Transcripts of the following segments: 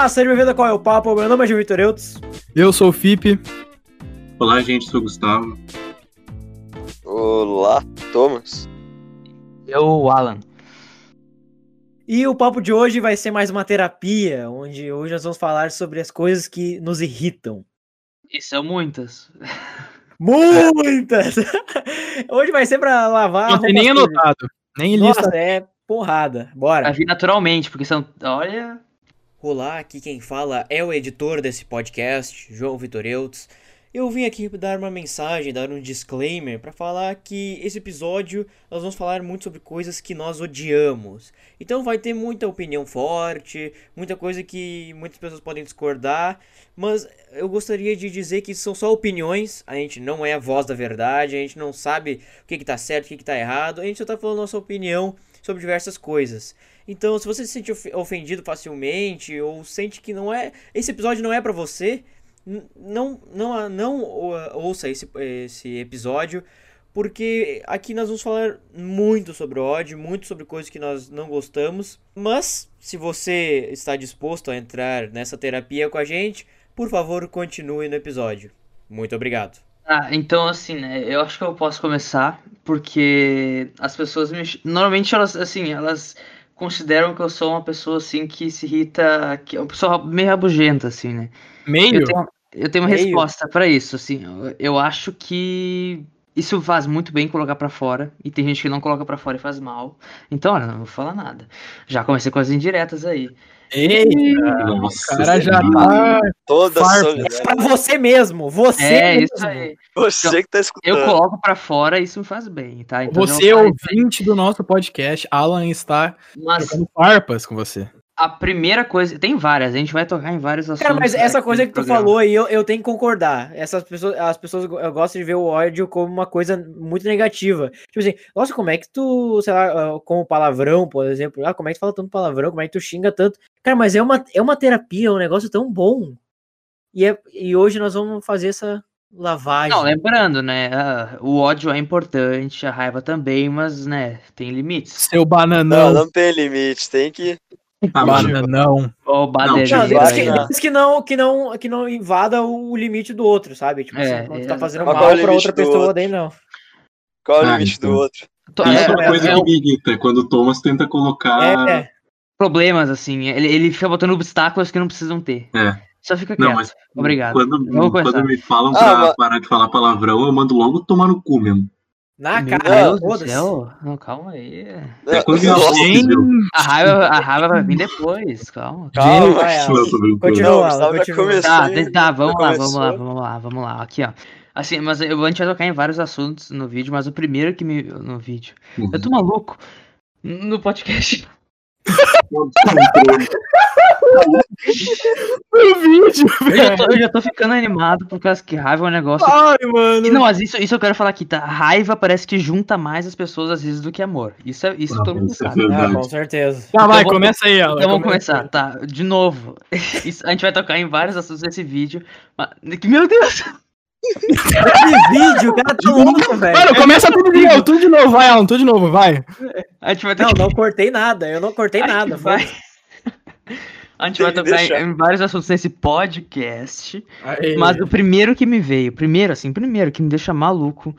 Olá, seja bem-vindo a Qual é o Papo? Meu nome é Gil Vitor Eudes. Eu sou o Fipe. Olá, gente, sou o Gustavo. Olá, Thomas. Eu, o Alan. E o papo de hoje vai ser mais uma terapia, onde hoje nós vamos falar sobre as coisas que nos irritam. E são muitas. Muitas! hoje vai ser pra lavar. Não tem nem anotado. Nem Nossa, lista. é porrada. Bora. Vai vir naturalmente, porque são. Olha. Olá, aqui quem fala é o editor desse podcast, João Vitor Eudes. Eu vim aqui dar uma mensagem, dar um disclaimer para falar que esse episódio nós vamos falar muito sobre coisas que nós odiamos. Então vai ter muita opinião forte, muita coisa que muitas pessoas podem discordar, mas eu gostaria de dizer que são só opiniões, a gente não é a voz da verdade, a gente não sabe o que, que tá certo, o que, que tá errado, a gente só tá falando nossa opinião sobre diversas coisas. Então, se você se sente of- ofendido facilmente ou sente que não é, esse episódio não é pra você, não não não ou- ouça esse esse episódio, porque aqui nós vamos falar muito sobre ódio, muito sobre coisas que nós não gostamos, mas se você está disposto a entrar nessa terapia com a gente, por favor, continue no episódio. Muito obrigado. Ah, então assim, né? Eu acho que eu posso começar, porque as pessoas me. Normalmente elas, assim, elas consideram que eu sou uma pessoa, assim, que se irrita. Que é uma pessoa meio rabugenta, assim, né? Meio? Eu tenho, eu tenho uma Meio? resposta pra isso, assim. Eu, eu acho que isso faz muito bem colocar pra fora, e tem gente que não coloca pra fora e faz mal. Então, olha, não vou falar nada. Já comecei com as indiretas aí. Eita, o Nossa, cara já senhora. tá. Toda Farpa. É pra você mesmo, você É, mesmo. isso aí. Você que tá Eu escutando. coloco pra fora e isso me faz bem, tá? Então Você, falar ouvinte do nosso podcast, Alan está Mas farpas com você. a primeira coisa. Tem várias, a gente vai tocar em vários assuntos. Cara, mas essa coisa que tu programa. falou aí, eu, eu tenho que concordar. Essas pessoas, as pessoas go- gostam de ver o ódio como uma coisa muito negativa. Tipo assim, nossa, como é que tu, sei lá, ah, como palavrão, por exemplo, ah, como é que tu fala tanto palavrão, como é que tu xinga tanto? Cara, mas é uma, é uma terapia, é um negócio tão bom. E, é, e hoje nós vamos fazer essa lavagem. Não, lembrando, né? o ódio é importante, a raiva também, mas, né, tem limites. Seu Não, bananão. não tem limite, tem que. Bananão. Não, Não, desde vai, que, não, que, não, que não invada o limite do outro, sabe? Tipo, É, assim, quando tu tá é. fazendo mal é pra outra pessoa, outro? daí não. Qual é o Ah, limite então. do outro? Isso é é, uma é- coisa é que me irrita, quando o Thomas tenta colocar. É, é. problemas, assim. Ele, ele fica botando obstáculos que não precisam ter. É. Só fica Não, quieto. mas Obrigado. Quando, quando me falam Ah, pra mas- parar de falar palavrão, eu mando logo tomar no cu mesmo. Na Meu cara, Deus do foda-se. céu. Não, calma aí. É quando? A raiva, a raiva vai vir depois, calma. Calma, vai. Não. Continua, Não, continua. começou. Tá, tá, vamos lá, vamos lá, vamos lá, vamos lá. Aqui, ó. Assim, mas eu, a gente vai tocar em vários assuntos no vídeo, mas o primeiro que me. No vídeo. Uhum. Eu tô maluco. No podcast. Vídeo, Eu já, tô, eu já tô ficando animado por causa que raiva é um negócio. Ai, mano. E não, mas isso, isso eu quero falar aqui, tá? Raiva parece que junta mais as pessoas às vezes do que amor. Isso, é, isso Ah, todo mundo isso é sabe. Ah, verdade. com certeza. Tá, vai, Então vamos- começa aí, Alan. Então vamos começa começar, tá? De novo. Isso- a gente vai tocar em vários assuntos nesse vídeo. Mas, meu Deus! Que vídeo, o cara tá louco, velho. Mano, começa tudo de novo, tudo de novo, vai, Alan, tudo de novo, vai. A gente vai ter Não, que- não cortei nada, eu não cortei a nada. vai- A gente vai tocar em, em vários assuntos nesse podcast. Aí. Mas o primeiro que me veio, primeiro assim, primeiro que me deixa maluco,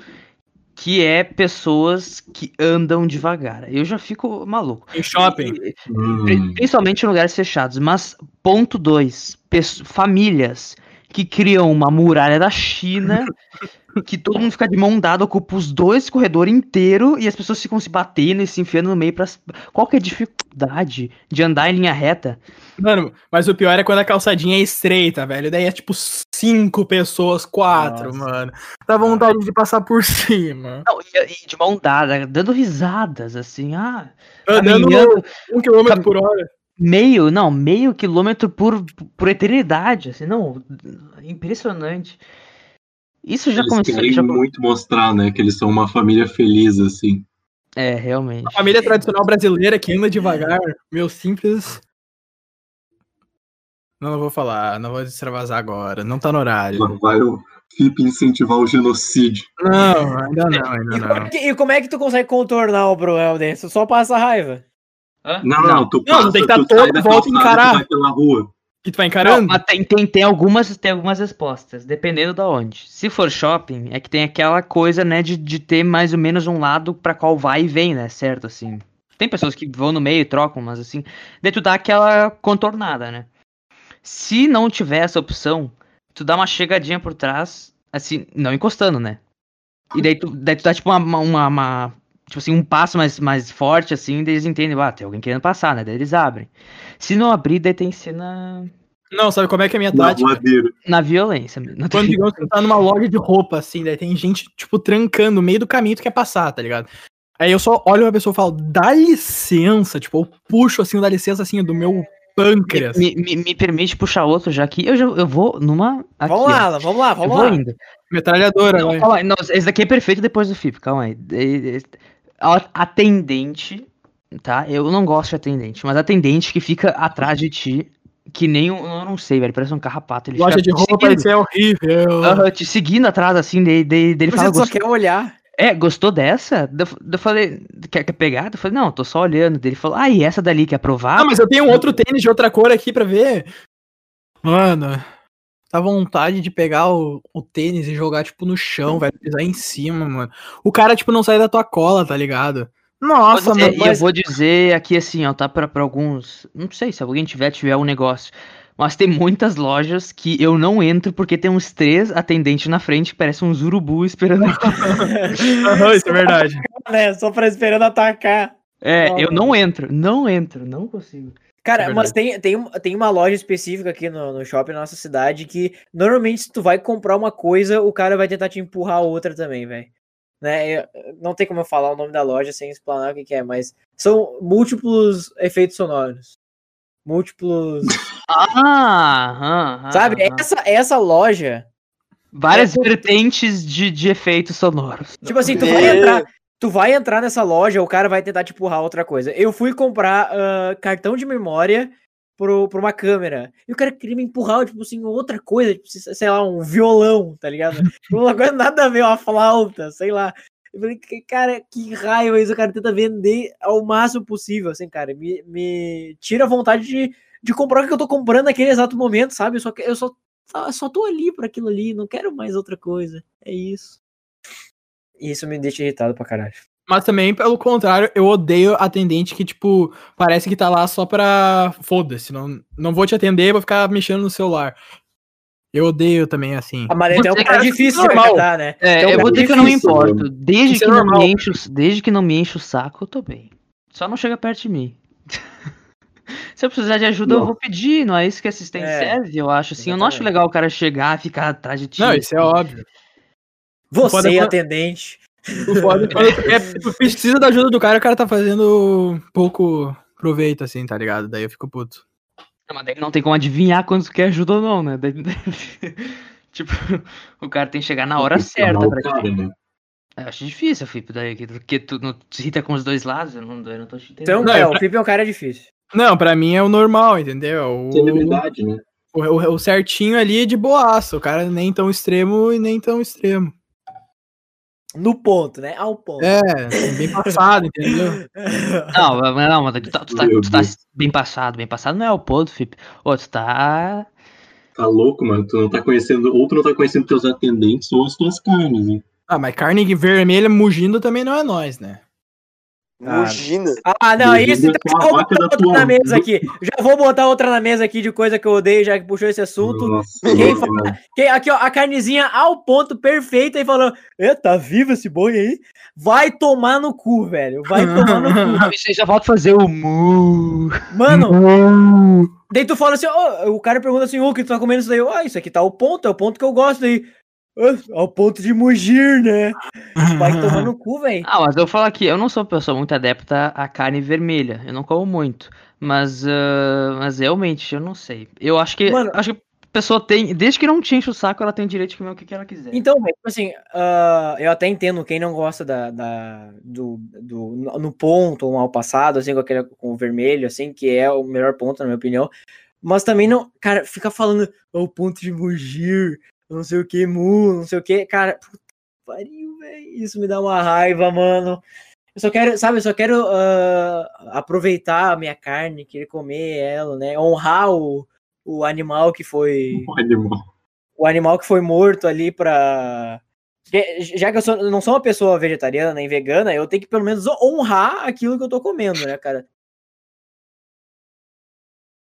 que é pessoas que andam devagar. Eu já fico maluco. Em shopping. E- Hum. Pri- Principalmente em lugares fechados. Mas, ponto 2. Famílias que criam uma muralha da China, que todo mundo fica de mão dada, ocupa os dois corredores inteiros e as pessoas ficam se batendo e se enfiando no meio. Pra... Qual que é a dificuldade de andar em linha reta? Mano, mas o pior é quando a calçadinha é estreita, velho. Daí é tipo cinco pessoas, quatro, Nossa. mano. Dá vontade de passar por cima. Não, e, e de mão dada, dando risadas, assim, ah, Andando caminhando um quilômetro Cam- por hora. Meio, não, meio quilômetro por, por eternidade, assim, não, impressionante. Isso já Eles começou, querem já, muito mostrar, né, que eles são uma família feliz, assim. é, realmente. A família tradicional brasileira que anda devagar, meu simples. Não, não vou falar, não vou extravasar agora, não tá no horário. Lá vai o FIP incentivar o genocídio. Não, ainda não, ainda E como, é não. que, e como é que tu consegue contornar o problema desse? Só passa raiva. Hã? Não, não, tu Não, tu tem que toda sai da volta e encarar. tu vai pela rua. Que tu vai Não, encarando? mas tem, tem, tem, algumas, tem algumas respostas, dependendo da onde. Se for shopping, é que tem aquela coisa, né, de, de ter mais ou menos um lado pra qual vai e vem, né, certo, assim. Tem pessoas que vão no meio e trocam, mas assim, daí tu dá aquela contornada, né. Se não tiver essa opção, tu dá uma chegadinha por trás, assim, não encostando, né. E daí tu, daí tu dá tipo uma, uma, uma- tipo assim, um passo mais, mais forte, assim, daí eles entendem, ah, tem alguém querendo passar, né, daí eles abrem. Se não abrir, daí tem que ser na, Não, sabe como é que é a minha Na tática? na violência. mesmo. Quando digamos que tá numa loja de roupa, assim, daí tem gente, tipo, trancando no meio do caminho que tu quer passar, tá ligado? Aí eu só olho pra pessoa e falo, dá licença, tipo, eu puxo assim, o dá licença assim, do meu pâncreas. Me, me, me permite puxar outro já aqui. Eu, já, eu vou numa. Aqui, Vamos ó. lá, vamos lá, Eu vamos vou lá. indo. Metralhadora, Não, calma aí. Não, esse daqui é perfeito depois do FIP, calma aí. Atendente, tá? Eu não gosto de atendente, mas atendente que fica atrás de ti, que nem um. Eu não sei, velho. Parece um carrapato. Ele Loja de roupa, isso é horrível. Te seguindo atrás, assim, dele, dele, dele fala. Você só "Gostou- quer olhar. É, gostou dessa? Eu, eu falei, quer, quer pegar? Eu falei, não, tô só olhando. Ele falou, ah, e essa dali quer provar? Ah, mas eu tenho um outro tênis de outra cor aqui pra ver. Mano, dá vontade de pegar o, o tênis e jogar, tipo, no chão, velho. Pisar em cima, mano. O cara, tipo, não sai da tua cola, tá ligado? Nossa, ser, mano. E eu vou dizer aqui assim, ó, tá? Pra, pra alguns. Não sei se alguém tiver, tiver um negócio. Mas tem muitas lojas que eu não entro porque tem uns três atendentes na frente que parecem uns urubu esperando. Isso é verdade. né? Só pra esperando atacar. É, Não, eu não entro, não entro, não consigo. Cara, É mas tem, tem, tem uma loja específica aqui no, no shopping na nossa cidade que normalmente se tu vai comprar uma coisa, o cara vai tentar te empurrar a outra também, velho. Né? eu- não tem como eu falar o nome da loja sem explanar o que, que é, mas são múltiplos efeitos sonoros. Múltiplos. Ah, aham, aham, sabe? Essa, essa loja. Várias é- vertentes de, de efeitos sonoros. Tipo assim, tu vai Meu. entrar. Tu vai entrar nessa loja, o cara vai tentar te empurrar outra coisa. Eu fui comprar ah, cartão de memória pro, pra uma câmera. E o cara queria me empurrar, tipo assim, outra coisa, tipo, sei lá, um violão, tá ligado? Uma coisa nada a ver, uma flauta, sei lá. Eu falei, "Que- cara, que raiva isso, o cara tenta vender ao máximo possível, assim, cara. Me, me tira a vontade de, de comprar o que eu tô comprando naquele exato momento, sabe? Eu só, que- eu só, só, tô ali por aquilo ali, não quero mais outra coisa. É isso. E isso me deixa irritado pra caralho. Mas também, pelo contrário, eu odeio atendente que, tipo, parece que tá lá só pra. Foda-se, não, não vou te atender, vou ficar mexendo no celular. Eu odeio também, assim. A maleta é um Você, cara difícil de normal. né? É, Então, eu vou é dizer que eu não me importo. Desde que, é não me enche, o- desde que não me enche o saco, eu tô bem. Só não chega perto de mim. Se eu precisar de ajuda, eu Não. vou pedir, não é isso que assistente É, serve, eu acho assim. Eu não acho exatamente. legal o cara chegar e ficar atrás de ti. Não, isso é óbvio. Você, é quando- atendente. O foda é precisa da ajuda do cara, o cara tá fazendo pouco proveito, assim, tá ligado? Daí eu fico puto. Não, mas daí não tem como adivinhar quando tu quer ajuda ou não, né? Daí- tipo, o cara tem que chegar na hora certa o pra cara, né? Eu acho difícil, Felipe, daí, que- porque tu não irrita com os dois lados, eu não, eu não tô te entendendo. Então, Não, é, o Pipe é um cara difícil. Não, pra mim é o normal, entendeu? O, Celebridade, né? o, o- o certinho ali é de boaça. O cara nem tão extremo e nem tão extremo. No ponto, né? Ao ponto. É, bem passado, entendeu? Não, mas não, mas tu tá, tu tá- tu tá bem passado, bem passado não é o ponto, Felipe. Ô, tu tá. Tá louco, mano. Tu não tá conhecendo, ou tu não tá conhecendo teus atendentes ou as tuas carnes, hein? Ah, mas carne vermelha mugindo também não é nós, né? Ah, Mugina. Ah, não, Duvido isso então, já vou botar outra tua na mesa aqui. Já vou botar outra na mesa aqui de coisa que eu odeio, já que puxou esse assunto. Nossa, Quem louco, mano. Que- aqui, ó, a carnezinha ao ponto perfeita e falando: É, tá vivo esse boi aí? Vai tomar no cu, velho. Vai tomar no cu. Você já volta a fazer o mu. Mano, daí tu fala assim: ó, o cara pergunta assim: Ô, o que tu tá comendo isso daí? Ah, isso aqui tá ao ponto, é o ponto que eu gosto daí. "Ah, Ao ponto de mugir, né? Vai tomar no cu, velho. Ah, mas eu falo aqui, eu não sou uma pessoa muito adepta à carne vermelha. Eu não como muito. Mas, ah, mas realmente, eu não sei. Eu acho que. Mano- acho que a pessoa tem. Desde que não te enche o saco, ela tem o direito de comer o que que ela quiser. Então, tipo assim, ah, eu até entendo quem não gosta da, da- do, do no- ponto ou mal passado, assim, com aquele com o vermelho, assim, que é o melhor ponto, na minha opinião. Mas também não, cara, fica falando "Ó, o ponto de mugir, não sei o que, mu, não sei o que, cara, puta pariu, velho, isso me dá uma raiva, mano. Eu só quero, sabe, eu só quero ah, aproveitar a minha carne, querer comer ela, né, honrar o, o animal que foi. O animal. O animal que foi morto ali pra. Já que eu sou- não sou uma pessoa vegetariana nem vegana, eu tenho que pelo menos honrar aquilo que eu tô comendo, né, cara?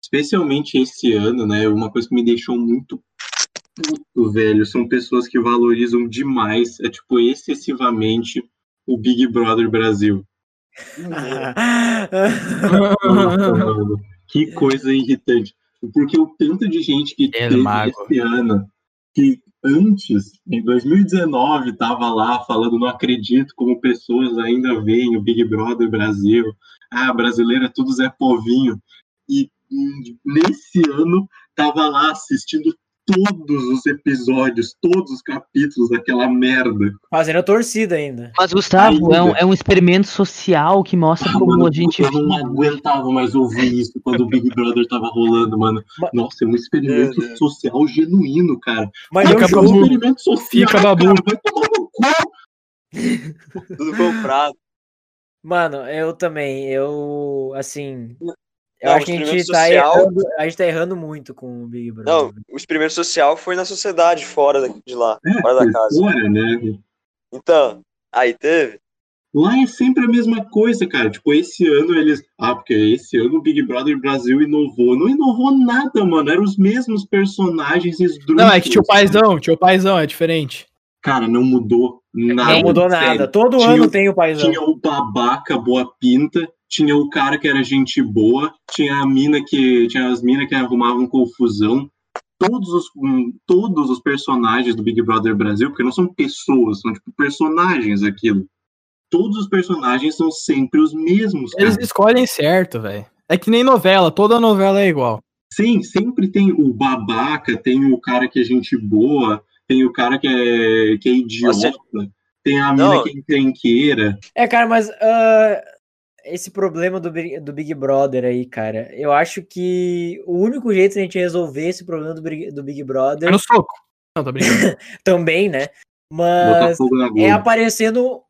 Especialmente esse ano, né? Uma coisa que me deixou muito puto, velho, são pessoas que valorizam demais, é tipo, excessivamente o Big Brother Brasil. Nossa, que coisa irritante. Porque o tanto de gente que El teve Mago. esse ano, que antes, em 2019, tava lá falando, não acredito como pessoas ainda veem o Big Brother Brasil. Ah, brasileiro é tudo Zé Povinho. E hum, nesse ano, tava lá assistindo todos os episódios, todos os capítulos daquela merda. Fazendo a torcida ainda. Mas, Gustavo, é um, Ainda. é um experimento social que mostra Ah, como mano, a gente. eu não aguentava mais ouvir isso quando o Big Brother tava rolando, mano. Ma- Nossa, é um experimento Meu Deus. social genuíno, cara. Mas Fica é um É babu. experimento social, Fica babu. cara. Vai tomar no cu. Tudo comprado. Mano, eu também. Eu, assim. Eu Não, acho que a gente, tá social- errando, a gente tá errando muito com o Big Brother. Não, o experimento social foi na sociedade, fora da- de lá, É, fora da casa. fora, né? Então, aí teve. Lá é sempre a mesma coisa, cara. Tipo, esse ano eles. Ah, porque esse ano o Big Brother Brasil inovou. Não inovou nada, mano. Eram os mesmos personagens esdrúxulos. Não, é que tio Paizão, tio Paizão é diferente. Cara, não mudou nada. Não mudou sério. nada. Todo Tinha ano tem o paizão. Tinha o babaca boa pinta, tinha o cara que era gente boa, tinha a mina que. Tinha as minas que arrumavam confusão. Todos os, todos os personagens do Big Brother Brasil, porque não são pessoas, são tipo personagens aquilo. Todos os personagens são sempre os mesmos, cara. Eles escolhem certo, velho. É que nem novela, toda novela é igual. Sim, sempre tem o babaca, tem o cara que é gente boa, tem o cara que é, que é idiota, tem a mina Não. que é encrenqueira. É, cara, mas ah, esse problema do, Big- do Big Brother aí, cara, eu acho que o único jeito de a gente resolver esse problema do, Big- do Big É Brother no soco. Não, tô brincando. também, né? Mas é aparecendo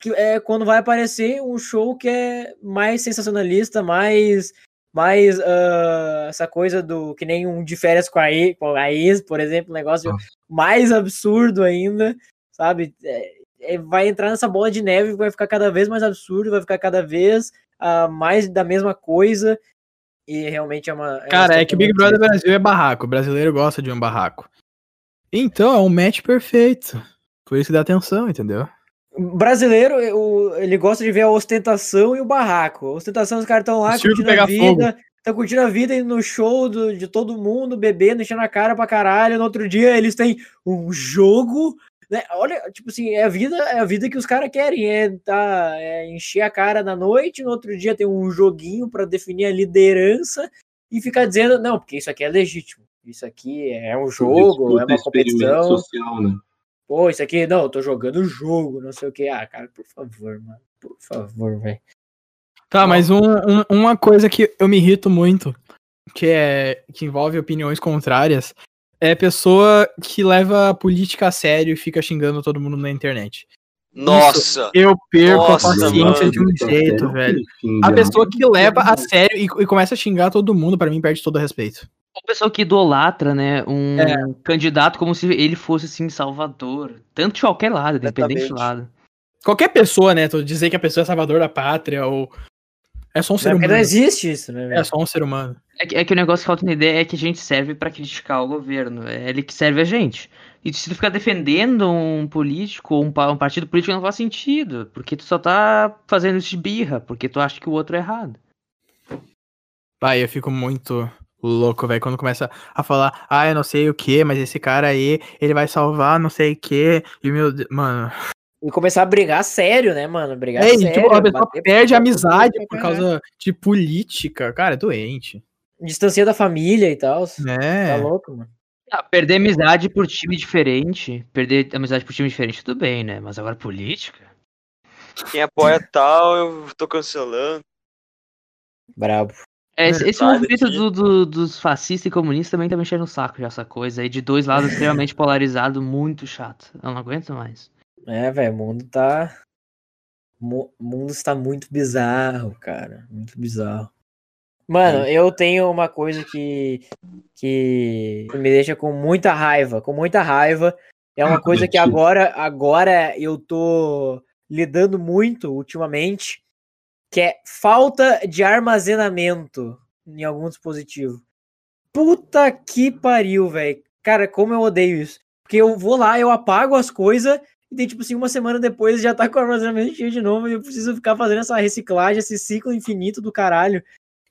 que é quando vai aparecer um show que é mais sensacionalista, mais mais ah, essa coisa do que nem um de férias com a, ex, com a ex, por exemplo, um negócio Nossa. mais absurdo ainda, sabe? É, é, vai entrar nessa bola de neve, vai ficar cada vez mais absurdo, vai ficar cada vez ah, mais da mesma coisa. E realmente é uma. é uma Cara, é que o Big Brother Brasil é barraco. O brasileiro gosta de um barraco. Então, é um match perfeito. Por isso que dá atenção, entendeu? brasileiro, o- ele gosta de ver a ostentação e o barraco. A ostentação, os caras estão lá curtindo a vida, estão curtindo a vida indo no show do- de todo mundo, bebendo, enchendo a cara pra caralho. No outro dia eles têm um jogo. Né? Olha, tipo assim, é a vida, é a vida que os caras querem, é, tá, é encher a cara na noite, no outro dia tem um joguinho pra definir a liderança e ficar dizendo, não, porque isso aqui é legítimo. Isso aqui é um jogo, é uma competição. social, né? Pô, isso aqui, não, eu tô jogando jogo, não sei o que. Ah, cara, por favor, mano. Por favor, velho. Tá, mas um- um- uma coisa que eu me irrito muito, que é que envolve opiniões contrárias, é pessoa que leva a política a sério e fica xingando todo mundo na internet. Nossa! Eu perco Nossa, a paciência mano. de um jeito, velho. A pessoa que leva a sério e, e começa a xingar todo mundo, pra mim, perde todo o respeito. Uma pessoa que idolatra, né, um É. candidato como se ele fosse, assim, salvador. Tanto de qualquer lado, independente do lado. Qualquer pessoa, né? Tu dizer que a pessoa é salvador da pátria ou. É só um ser Não, humano. não existe isso, né, É velho? só um ser humano. É que, é que o negócio que falta na ideia é que a gente serve pra criticar o governo. É ele que serve a gente. E se tu ficar defendendo um político ou um, um partido político não faz sentido. Porque tu só tá fazendo isso de birra, porque tu acha que o outro é errado. Vai, eu fico muito louco, velho, quando começa a falar, ah, eu não sei o que, mas esse cara aí, ele vai salvar não sei o que. E meu Deus, mano. E começar a brigar sério, né, mano? Brigar É, e, sério. tipo, a pessoa perde a amizade por causa de política. Cara, é doente. Distancia da família e tal. Tá É. louco, mano. Ah, perder amizade por time diferente. Perder amizade por time diferente, tudo bem, né? Mas agora política? Quem apoia tal, eu tô cancelando. Brabo. É, esse, esse movimento do- do- dos fascistas e comunistas também tá mexendo no saco já, essa coisa aí, de dois lados extremamente polarizados, muito chato. Eu não aguento mais. É, velho, o mundo tá. O mundo está muito bizarro, cara. Muito bizarro. Mano, eu tenho uma coisa que, que me deixa com muita raiva, com muita raiva. É uma coisa que agora, agora eu tô lidando muito ultimamente, que é falta de armazenamento em algum dispositivo. Puta que pariu, velho. Cara, como eu odeio isso. Porque eu vou lá, eu apago as coisas e daí, tipo assim, uma semana depois já tá com o armazenamento cheio de novo e eu preciso ficar fazendo essa reciclagem, esse ciclo infinito do caralho.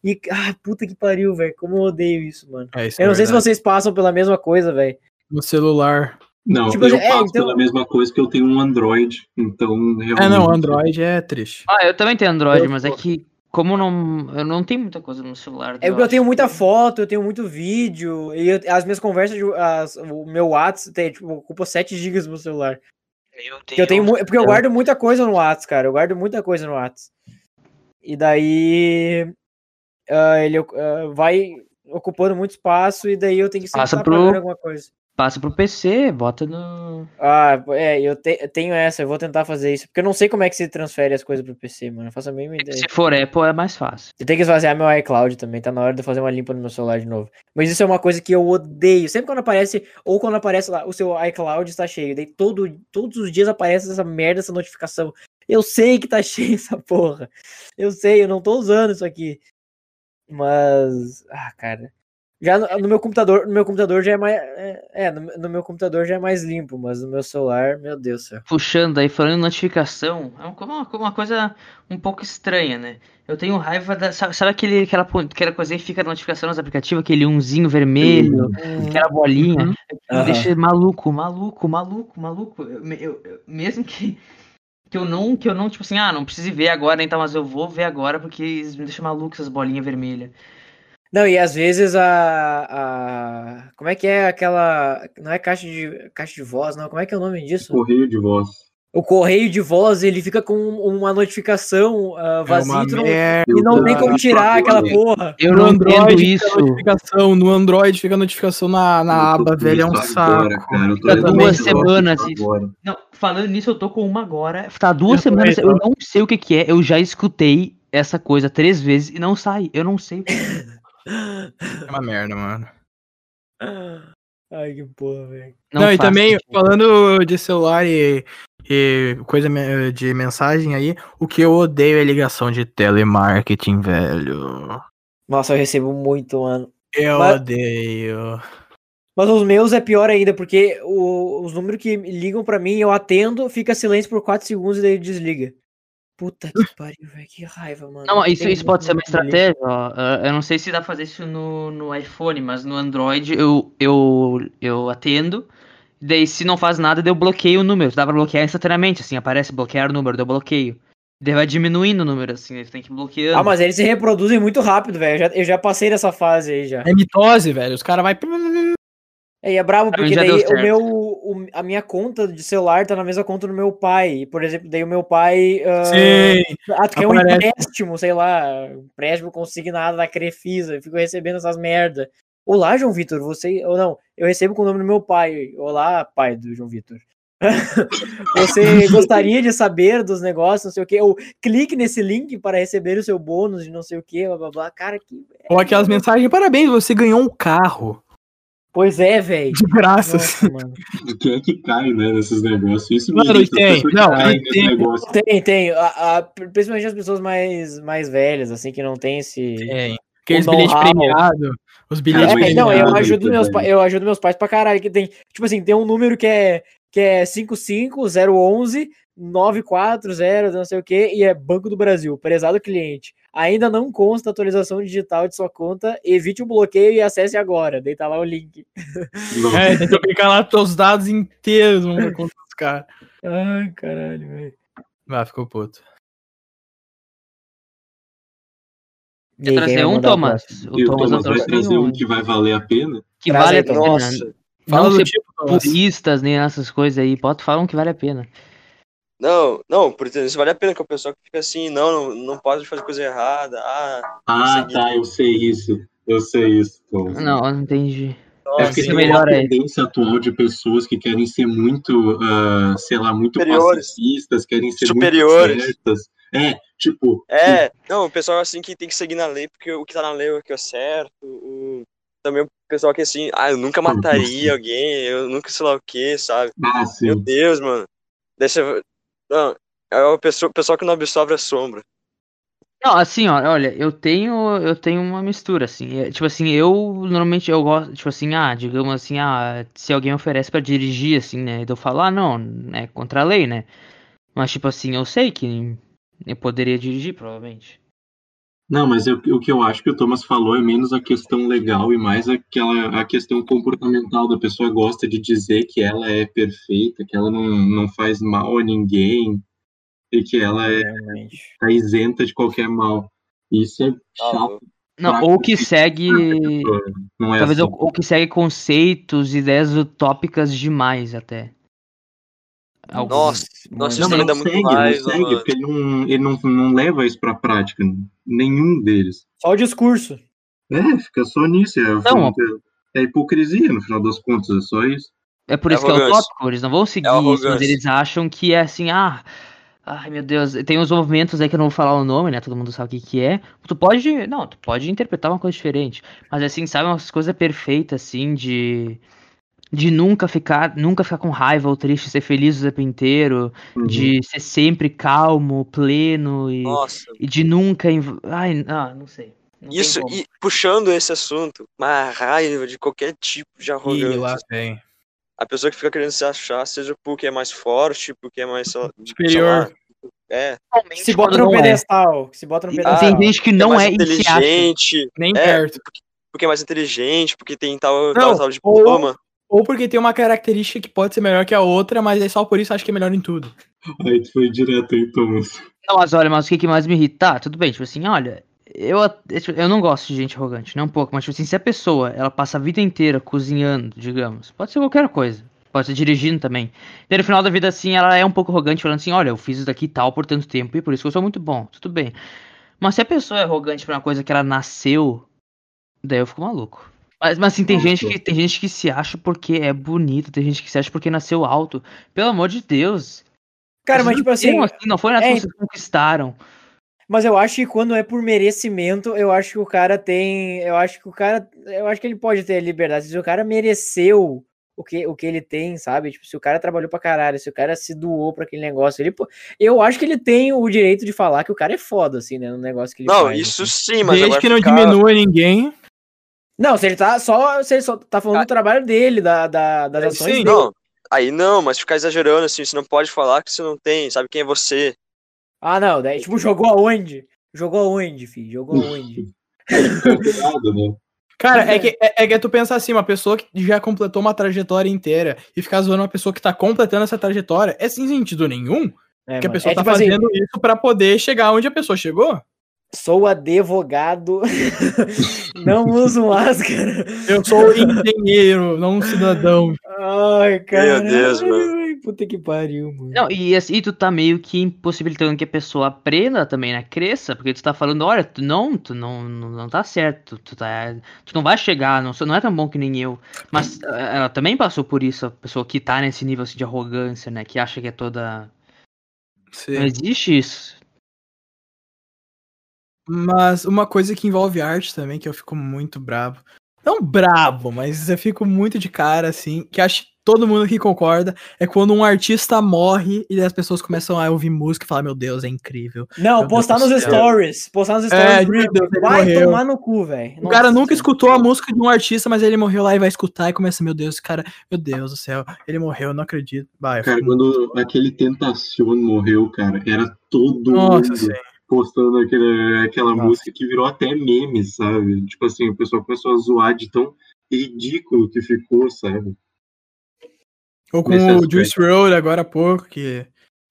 E, ah, puta que pariu, velho. Como eu odeio isso, mano. É, isso Eu é não sei se vocês passam pela mesma coisa, velho. No celular. Não, Tipo, eu é, passo então- pela mesma coisa que eu tenho um Android, então realmente... É, não, Android é triste. Ah, eu também tenho Android, Eu- mas é que, como não, eu não tenho muita coisa no celular. É porque eu tenho muita foto, eu tenho muito vídeo, e eu- as minhas conversas, de- as- o meu WhatsApp tem, tipo, ocupa 7 GB no meu celular. Eu tenho Deus. mu- porque eu guardo muita coisa no WhatsApp, cara. Eu guardo muita coisa no WhatsApp. E daí ah, ele ah, vai ocupando muito espaço e daí eu tenho que Passa pro- alguma coisa. Passa pro PC, bota no. Ah, é, eu te- tenho essa, eu vou tentar fazer isso. Porque eu não sei como é que se transfere as coisas pro PC, mano. Eu faço a mínima ideia. Se for Apple, é mais fácil. Eu tenho que esvaziar meu iCloud também, tá na hora de eu fazer uma limpa no meu celular de novo. Mas isso é uma coisa que eu odeio. Sempre quando aparece, ou quando aparece lá, o seu iCloud está cheio, daí todo, todos os dias aparece essa merda, essa notificação. Eu sei que tá cheio essa porra. Eu sei, eu não tô usando isso aqui. Mas, ah, cara. Já no, no meu computador, no meu computador já é mais. É, é, no, no meu computador já é mais limpo, mas no meu celular, meu Deus do céu. Puxando aí, falando em notificação, é uma, uma coisa um pouco estranha, né? Eu tenho raiva da. Sabe, sabe aquele, aquela, aquela coisinha que fica na notificação nos aplicativos, aquele unzinho vermelho, aquela bolinha? Uhum. Me deixa maluco, maluco, maluco, maluco. Eu, eu- eu- mesmo que, que eu não, que eu não, tipo assim, ah, não precise ver agora, então, mas eu vou ver agora porque eles me deixam maluco essas bolinhas vermelhas. Não, e às vezes a, a. Como é que é aquela. Não é caixa de, caixa de voz, não. Como é que é o nome disso? Correio de voz. O correio de voz, ele fica com uma notificação É uma vazia não- merda. e não tem como tirar aquela porra. Eu no não Android entendo fica isso. notificação, no Android fica notificação na, na aba, velho, é um saco. agora, cara. Eu tô Fica levando duas semanas isso. Não, falando nisso, eu tô com uma agora. Tá duas Eu semanas, eu não sei o que que é. Eu já escutei essa coisa três vezes e não sai. Eu não sei. o que é. É uma merda, mano. Ai, que porra, velho. Não, e faz também, sentido. falando de celular e, e coisa de mensagem aí, o que eu odeio é ligação de telemarketing, velho. Nossa, eu recebo muito, mano. Eu Mas- odeio. Mas os meus é pior ainda, porque o- os números que ligam pra mim, eu atendo, fica silêncio por 4 segundos e daí desliga. Puta que pariu, velho. Que raiva, mano. Não, isso, isso pode ser uma estratégia. ó. Eu não sei se dá pra fazer isso no, no iPhone, mas no Android eu, eu, eu atendo. Daí, se não faz nada, daí eu bloqueio o número. Dá pra bloquear instantaneamente, assim, aparece bloquear o número, daí eu bloqueio. Daí vai diminuindo o número, assim, ele tem que ir bloqueando. Ah, mas eles se reproduzem muito rápido, velho. Eu já, eu já passei dessa fase aí já. É mitose, velho. Os caras vai. É, e é bravo Pra mim porque daí deu o meu, o- a minha conta de celular tá na mesma conta do meu pai. Por exemplo, daí o meu pai. ah, Sim. Ah, tu quer um empréstimo, sei lá, um empréstimo consignado da Crefisa, eu fico recebendo essas merda. Olá, João Vitor, você. Ou não, eu recebo com o nome do meu pai. Olá, pai do João Vitor. você gostaria de saber dos negócios, não sei o que? Ou clique nesse link para receber o seu bônus de não sei o que, blá blá blá. Cara, que. Ou aquelas mensagens, parabéns, você ganhou um carro. Pois é, velho. De graça. Nossa, mano. Quem é que cai, né, nesses negócios? Isso me Mano, irrita, as tem. Não, tem. negócio. Tem, tem. A, a- principalmente as pessoas mais, mais velhas, assim, que não tem esse. Tem. Aqueles O bilhetes premiados. Os É, bilhetes mas não, eu ajudo, meus eu ajudo meus pais pra caralho. Que tem, tipo assim, tem um número que é, que é 55011 940, não sei o que, e é Banco do Brasil, prezado cliente. Ainda não consta atualização digital de sua conta, evite o bloqueio e acesse agora. Daí tá lá o link. É, tem que clicar lá teus dados inteiros vamos conta dos caras. Ai, caralho, velho. Ah, ficou puto. Quer aí, trazer vai um, Thomas? O E o Thomas Thomas vai trazer um que vai valer a pena? Que Traz vale aí, a pena. Nossa. Fala Não ser tipo, puristas nem essas coisas aí. Pode falar um que vale a pena. Não, não, por exemplo, isso vale a pena que o pessoal que fica assim, não, não, não pode fazer coisa errada. Ah, Ah, tá, eu sei isso. Eu sei isso. Thomas. Não, eu não entendi. É porque Isso é tem melhor uma aí. tendência atual de pessoas que querem ser muito, ah, sei lá, muito Superiores. pacifistas, querem ser Superiores. muito certas. É, tipo, É, não, o pessoal assim que tem que seguir na lei, porque o que tá na lei é o que é certo. O... Também o pessoal que assim, ah, eu nunca mataria alguém, eu nunca sei lá o que, sabe? ah, Meu sim. Deus, mano. Deixa. Não, é o pessoal, pessoal que não absorve a sombra. Não, assim, ó, olha, eu tenho, eu tenho uma mistura, assim, é, tipo assim, eu normalmente eu gosto, tipo assim, ah, digamos assim, ah, se alguém oferece pra dirigir, assim, né, eu falo, ah, não, é contra a lei, né, mas tipo assim, eu sei que eu poderia dirigir, provavelmente. Não, mas eu- o que eu acho que o Thomas falou é menos a questão legal e mais aquela a questão comportamental da pessoa gosta de dizer que ela é perfeita, que ela não, não faz mal a ninguém e que ela é tá isenta de qualquer mal. Isso é Ah, chato. Não, ou que segue, Não é talvez, assim. ou, ou que segue conceitos, ideias utópicas demais, até. Alguns. Nossa, nossa, isso Não, mas também dá não muito segue, não segue, porque ele não, ele não, não leva isso pra prática. Nenhum deles. Só o discurso. É, fica só nisso. É, Não. é hipocrisia, no final das contas, é só isso. É por É isso que é arrogância. utópico, eles não vão seguir É isso, mas eles acham que é assim, ah, ai meu Deus, tem uns movimentos aí que eu não vou falar o nome, né, todo mundo sabe o que que é, tu pode, não, tu pode interpretar uma coisa diferente, mas assim, sabe, umas coisas perfeitas, assim, de, de nunca ficar, nunca ficar com raiva ou triste, ser feliz o tempo inteiro, Uhum. de ser sempre calmo, pleno e, Nossa. e de nunca, inv- ai, ah, não sei. Não Isso, e puxando esse assunto, uma raiva de qualquer tipo de Ih, arrogância. lá vem. A pessoa que fica querendo se achar, seja porque é mais forte, porque é mais. Superior. é. Principalmente Se bota no não é. pedestal. Se bota no pedestal. Tem gente que é não é acha. inteligente, Nem É. perto. porque é mais inteligente, porque tem tal, Não, tal, tal ou- diploma. Ou porque tem uma característica que pode ser melhor que a outra, mas aí só por isso acha que é melhor em tudo. Aí tu foi direto aí, Thomas. Não, mas olha, mas o que, que mais me irrita? Tá, tudo bem, tipo assim, olha, eu, at- eu não gosto de gente arrogante, nem um pouco, mas tipo assim, se a pessoa, ela passa a vida inteira cozinhando, digamos, pode ser qualquer coisa, pode ser dirigindo também. E no final da vida, assim, ela é um pouco arrogante, falando assim, olha, eu fiz isso daqui e tal por tanto tempo e por isso que eu sou muito bom, tudo bem. Mas se a pessoa é arrogante pra uma coisa que ela nasceu, daí eu fico maluco. Mas, mas assim, tem gente, que, tem gente que se acha porque é bonito, tem gente que se acha porque nasceu alto. Pelo amor de Deus. Cara, mas tipo assim, assim, não foi nada é, que vocês conquistaram. Mas eu acho que quando é por merecimento, eu acho que o cara tem. Eu acho que o cara. Eu acho que ele pode ter liberdade. Se o cara mereceu o que, o que ele tem, sabe? Tipo, se o cara trabalhou pra caralho, se o cara se doou pra aquele negócio, ele, pô, eu acho que ele tem o direito de falar que o cara é foda, assim, né? No negócio que ele Não, faz. isso assim. sim, mas Desde agora que não ficar- diminua ninguém. Não, se ele tá só. Se ele só tá falando do trabalho dele, da, da- das É, ações sim. dele. Não, aí não, mas ficar exagerando assim, você não pode falar que você não tem, sabe quem é você. Ah, não. Daí, tipo, jogou aonde? Jogou aonde, filho? Jogou aonde? Né? Cara, é que, é, é que tu pensa assim, uma pessoa que já completou uma trajetória inteira e ficar zoando uma pessoa que tá completando essa trajetória é sem sentido nenhum. É, que a mano. pessoa É tá tipo assim, fazendo isso pra poder chegar onde a pessoa chegou. Sou advogado, não uso máscara. Eu sou engenheiro, não um cidadão. Ai, cara. Deus, mano. Puta que pariu, mano. Não, e assim, e tu tá meio que impossibilitando que a pessoa aprenda também, né? Cresça, porque tu tá falando, olha, tu não, tu não, não, não tá certo, tu, tá, tu não vai chegar, não, não é tão bom que nem eu. Mas eh, ela também passou por isso, a pessoa que tá nesse nível assim, de arrogância, né? Que acha que é toda. Não existe isso. Mas uma coisa que envolve arte também, que eu fico muito bravo. Não brabo, mas eu fico muito de cara, assim, que acho que todo mundo aqui concorda, é quando um artista morre e as pessoas começam a ouvir música e falar, meu Deus, é incrível. Não, postar nos céu. stories. Postar nos É, stories. do- Deus, vai morreu. tomar no cu, velho. O cara nunca escutou a música de um artista, mas ele morreu lá e vai escutar e começa, meu Deus, esse cara, meu Deus do céu, ele morreu, eu não acredito. Vai, Cara, quando aquele Tentacion morreu, cara, era todo Nossa, mundo sim. Postando aquele, aquela Nossa. música que virou até meme, sabe? Tipo assim, o pessoal começou a zoar de tão ridículo que ficou, sabe? Ou com Nesse o aspecto. Juice WRLD agora há pouco, que,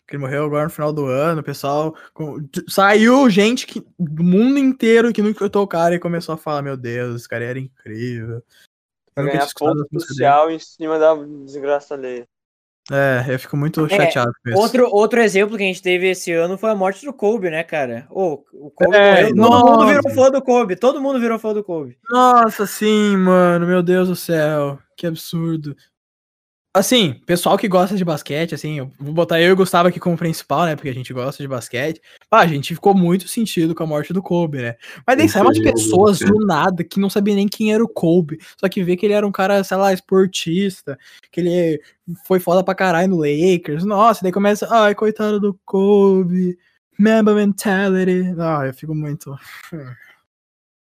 que ele morreu agora no final do ano, o pessoal. com- saiu gente que, do mundo inteiro que nunca escutou o cara e começou a falar: Meu Deus, esse cara era incrível. Eu Pra ganhar ponto dele. social em cima da desgraça alheia. É, eu fico muito É, chateado com isso. Outro, outro exemplo que a gente teve esse ano foi a morte do Kobe, né, cara? Ô, o Kobe É, morreu, todo mundo virou fã do Kobe, todo mundo virou fã do Kobe. Nossa, sim, mano, meu Deus do céu, que absurdo. Assim, pessoal que gosta de basquete, assim, eu vou botar eu e o Gustavo aqui como principal, né, porque a gente gosta de basquete. Ah, a gente ficou muito sentido com a morte do Kobe, né? Mas daí sai umas pessoas cara. do nada que não sabia nem quem era o Kobe, só que vê que ele era um cara, sei lá, esportista, que ele foi foda pra caralho no Lakers. Nossa, daí começa, ai, coitado do Kobe, Mamba mentality. Ah, eu fico muito.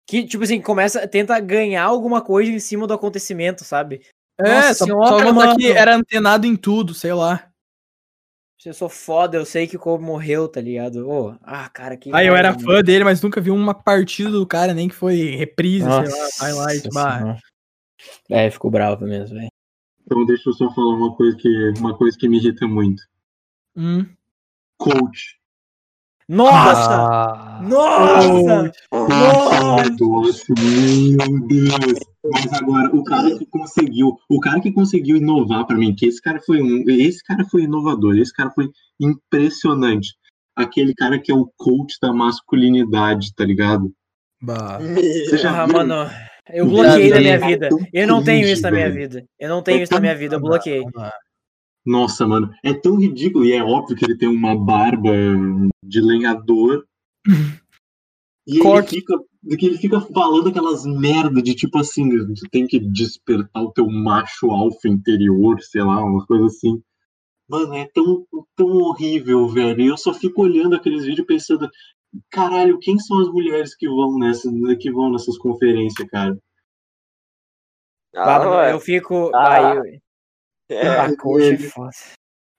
Que, tipo assim, começa, tenta ganhar alguma coisa em cima do acontecimento, sabe? É, Nossa só, senhora, só botar mano. que era antenado em tudo, sei lá. Se eu sou foda, eu sei que o Kobe morreu, tá ligado? Ô, ah, cara, que. Aí eu era raiva, fã dele, mas nunca vi uma partida do cara, nem que foi reprise, mano. sei lá, Nossa highlight. bah. É, ficou bravo mesmo, velho. Então deixa eu só falar uma coisa que, uma coisa que me irrita muito. Hum. Coach. Nossa! Ah, Nossa! Nossa! Negócio, meu Deus. Mas agora, o cara que conseguiu, o cara que conseguiu inovar pra mim, que esse cara foi um, esse cara foi inovador, esse cara foi impressionante. Aquele cara que é o coach da masculinidade, tá ligado? Bah. Você já Ah, viu? mano, eu bloqueei da minha vida. Eu não tenho isso na minha vida. Eu não tenho isso na minha vida, eu bloqueei. Nossa, mano, é tão ridículo e é óbvio que ele tem uma barba de lenhador. E ele fica, que ele fica falando aquelas merda de tipo assim, tu tem que despertar o teu macho alfa interior, sei lá, uma coisa assim. Mano, é tão, tão horrível, velho. E eu só fico olhando aqueles vídeos pensando, caralho, quem são as mulheres que vão nessa, que vão nessas conferências, cara? Ah, eu fico. Ah. Ah, eu... É, Ah, coach é foda.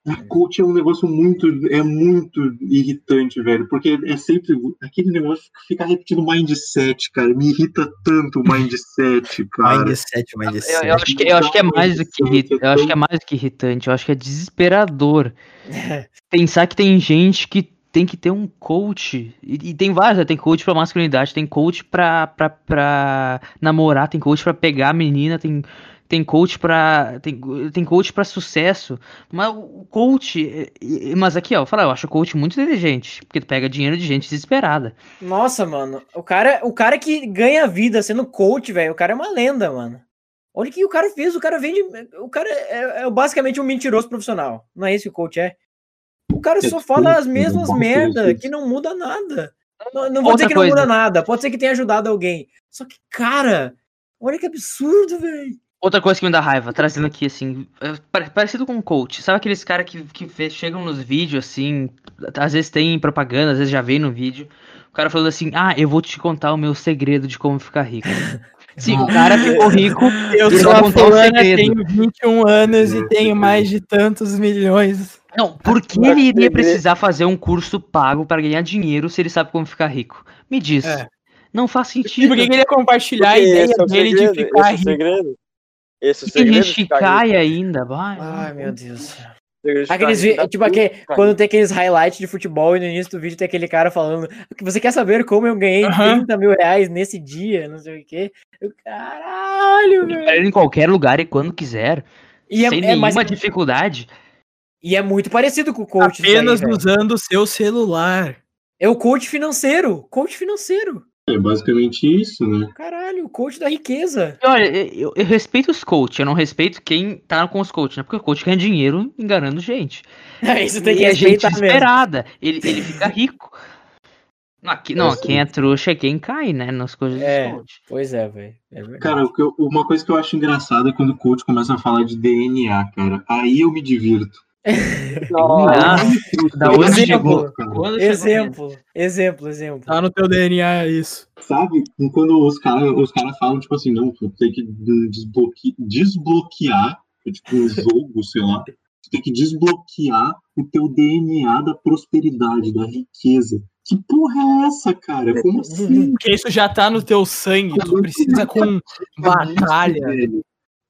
A coach é um negócio muito, é muito irritante, velho, porque é sempre aquele negócio que fica repetindo mindset, cara, me irrita tanto o mindset, cara. Mindset, eu, mindset. eu acho que, eu acho que é mais do que irri- eu acho que é mais do que irritante, eu acho que é desesperador. Pensar que tem gente que tem que ter um coach. E, e tem vários, né? Tem coach pra masculinidade, tem coach pra, pra, pra namorar, tem coach pra pegar a menina, tem, tem coach pra. Tem, tem coach pra sucesso. Mas o coach. Mas aqui, ó, eu falo, eu acho o coach muito inteligente. Porque tu pega dinheiro de gente desesperada. Nossa, mano. O cara, o cara que ganha vida sendo coach, velho, o cara é uma lenda, mano. Olha o que o cara fez, o cara vende. O cara é, é basicamente um mentiroso profissional. Não é isso que o coach é? O cara só fala as mesmas merda, que não muda nada. Não, não vou Outra dizer que não coisa. muda nada, pode ser que tenha ajudado alguém. Só que, cara, olha que absurdo, velho. Outra coisa que me dá raiva, trazendo aqui, assim, é pare- parecido com um coach. Sabe aqueles caras que, que chegam nos vídeos, assim, às vezes tem propaganda, às vezes já vem no vídeo. O cara falando assim, ah, eu vou te contar o meu segredo de como ficar rico. Sim, o cara ficou rico, Eu sou a fulana, segredo. tenho 21 anos e tenho mais de tantos milhões. Não, por que ele iria precisar fazer um curso pago para ganhar dinheiro se ele sabe como ficar rico? Me diz. É. Não faz E sentido. por que ele ia compartilhar a Porque ideia esse é o dele segredo, de ficar é o rico? segredo. Esse segredo gente de que ficar cai rico. ainda, vai. Ai, meu Deus. Aqueles vi- dá tipo, aquele, quando tem aqueles highlights de futebol e no início do vídeo tem aquele cara falando você quer saber como eu ganhei Aham. 30 mil reais nesse dia, não sei o quê. Eu, caralho, velho. em qualquer lugar e quando quiser, E é, sem é nenhuma mais- dificuldade. e é muito parecido com o coach. aí, Apenas velho. usando o seu celular. É o coach financeiro. Coach financeiro. É basicamente isso, né? Caralho, o coach da riqueza. E olha, eu, eu respeito os coaches, eu não respeito quem tá com os coaches, né? Porque o coach ganha dinheiro enganando gente. Isso tem que e é gente respeitar mesmo. desesperada. Ele, ele fica rico. Não, aqui, não, É, quem é trouxa é quem cai, né? Nas coisas É. dos coaches. Pois é, velho. É verdade. Cara, uma coisa que eu acho engraçada é quando o coach começa a falar de DNA, cara. Aí eu me divirto. Ah, da onde chegou? exemplo, exemplo, exemplo. Tá no teu DNA isso. Sabe? Quando os caras os cara falam, tipo assim, não, tu tem que desbloque... desbloquear, é tipo um jogo, sei lá. Tu tem que desbloquear o teu DNA da prosperidade, da riqueza. Que porra é essa, cara? Como assim? Porque isso já tá no teu sangue. Tu precisa com batalha. velho.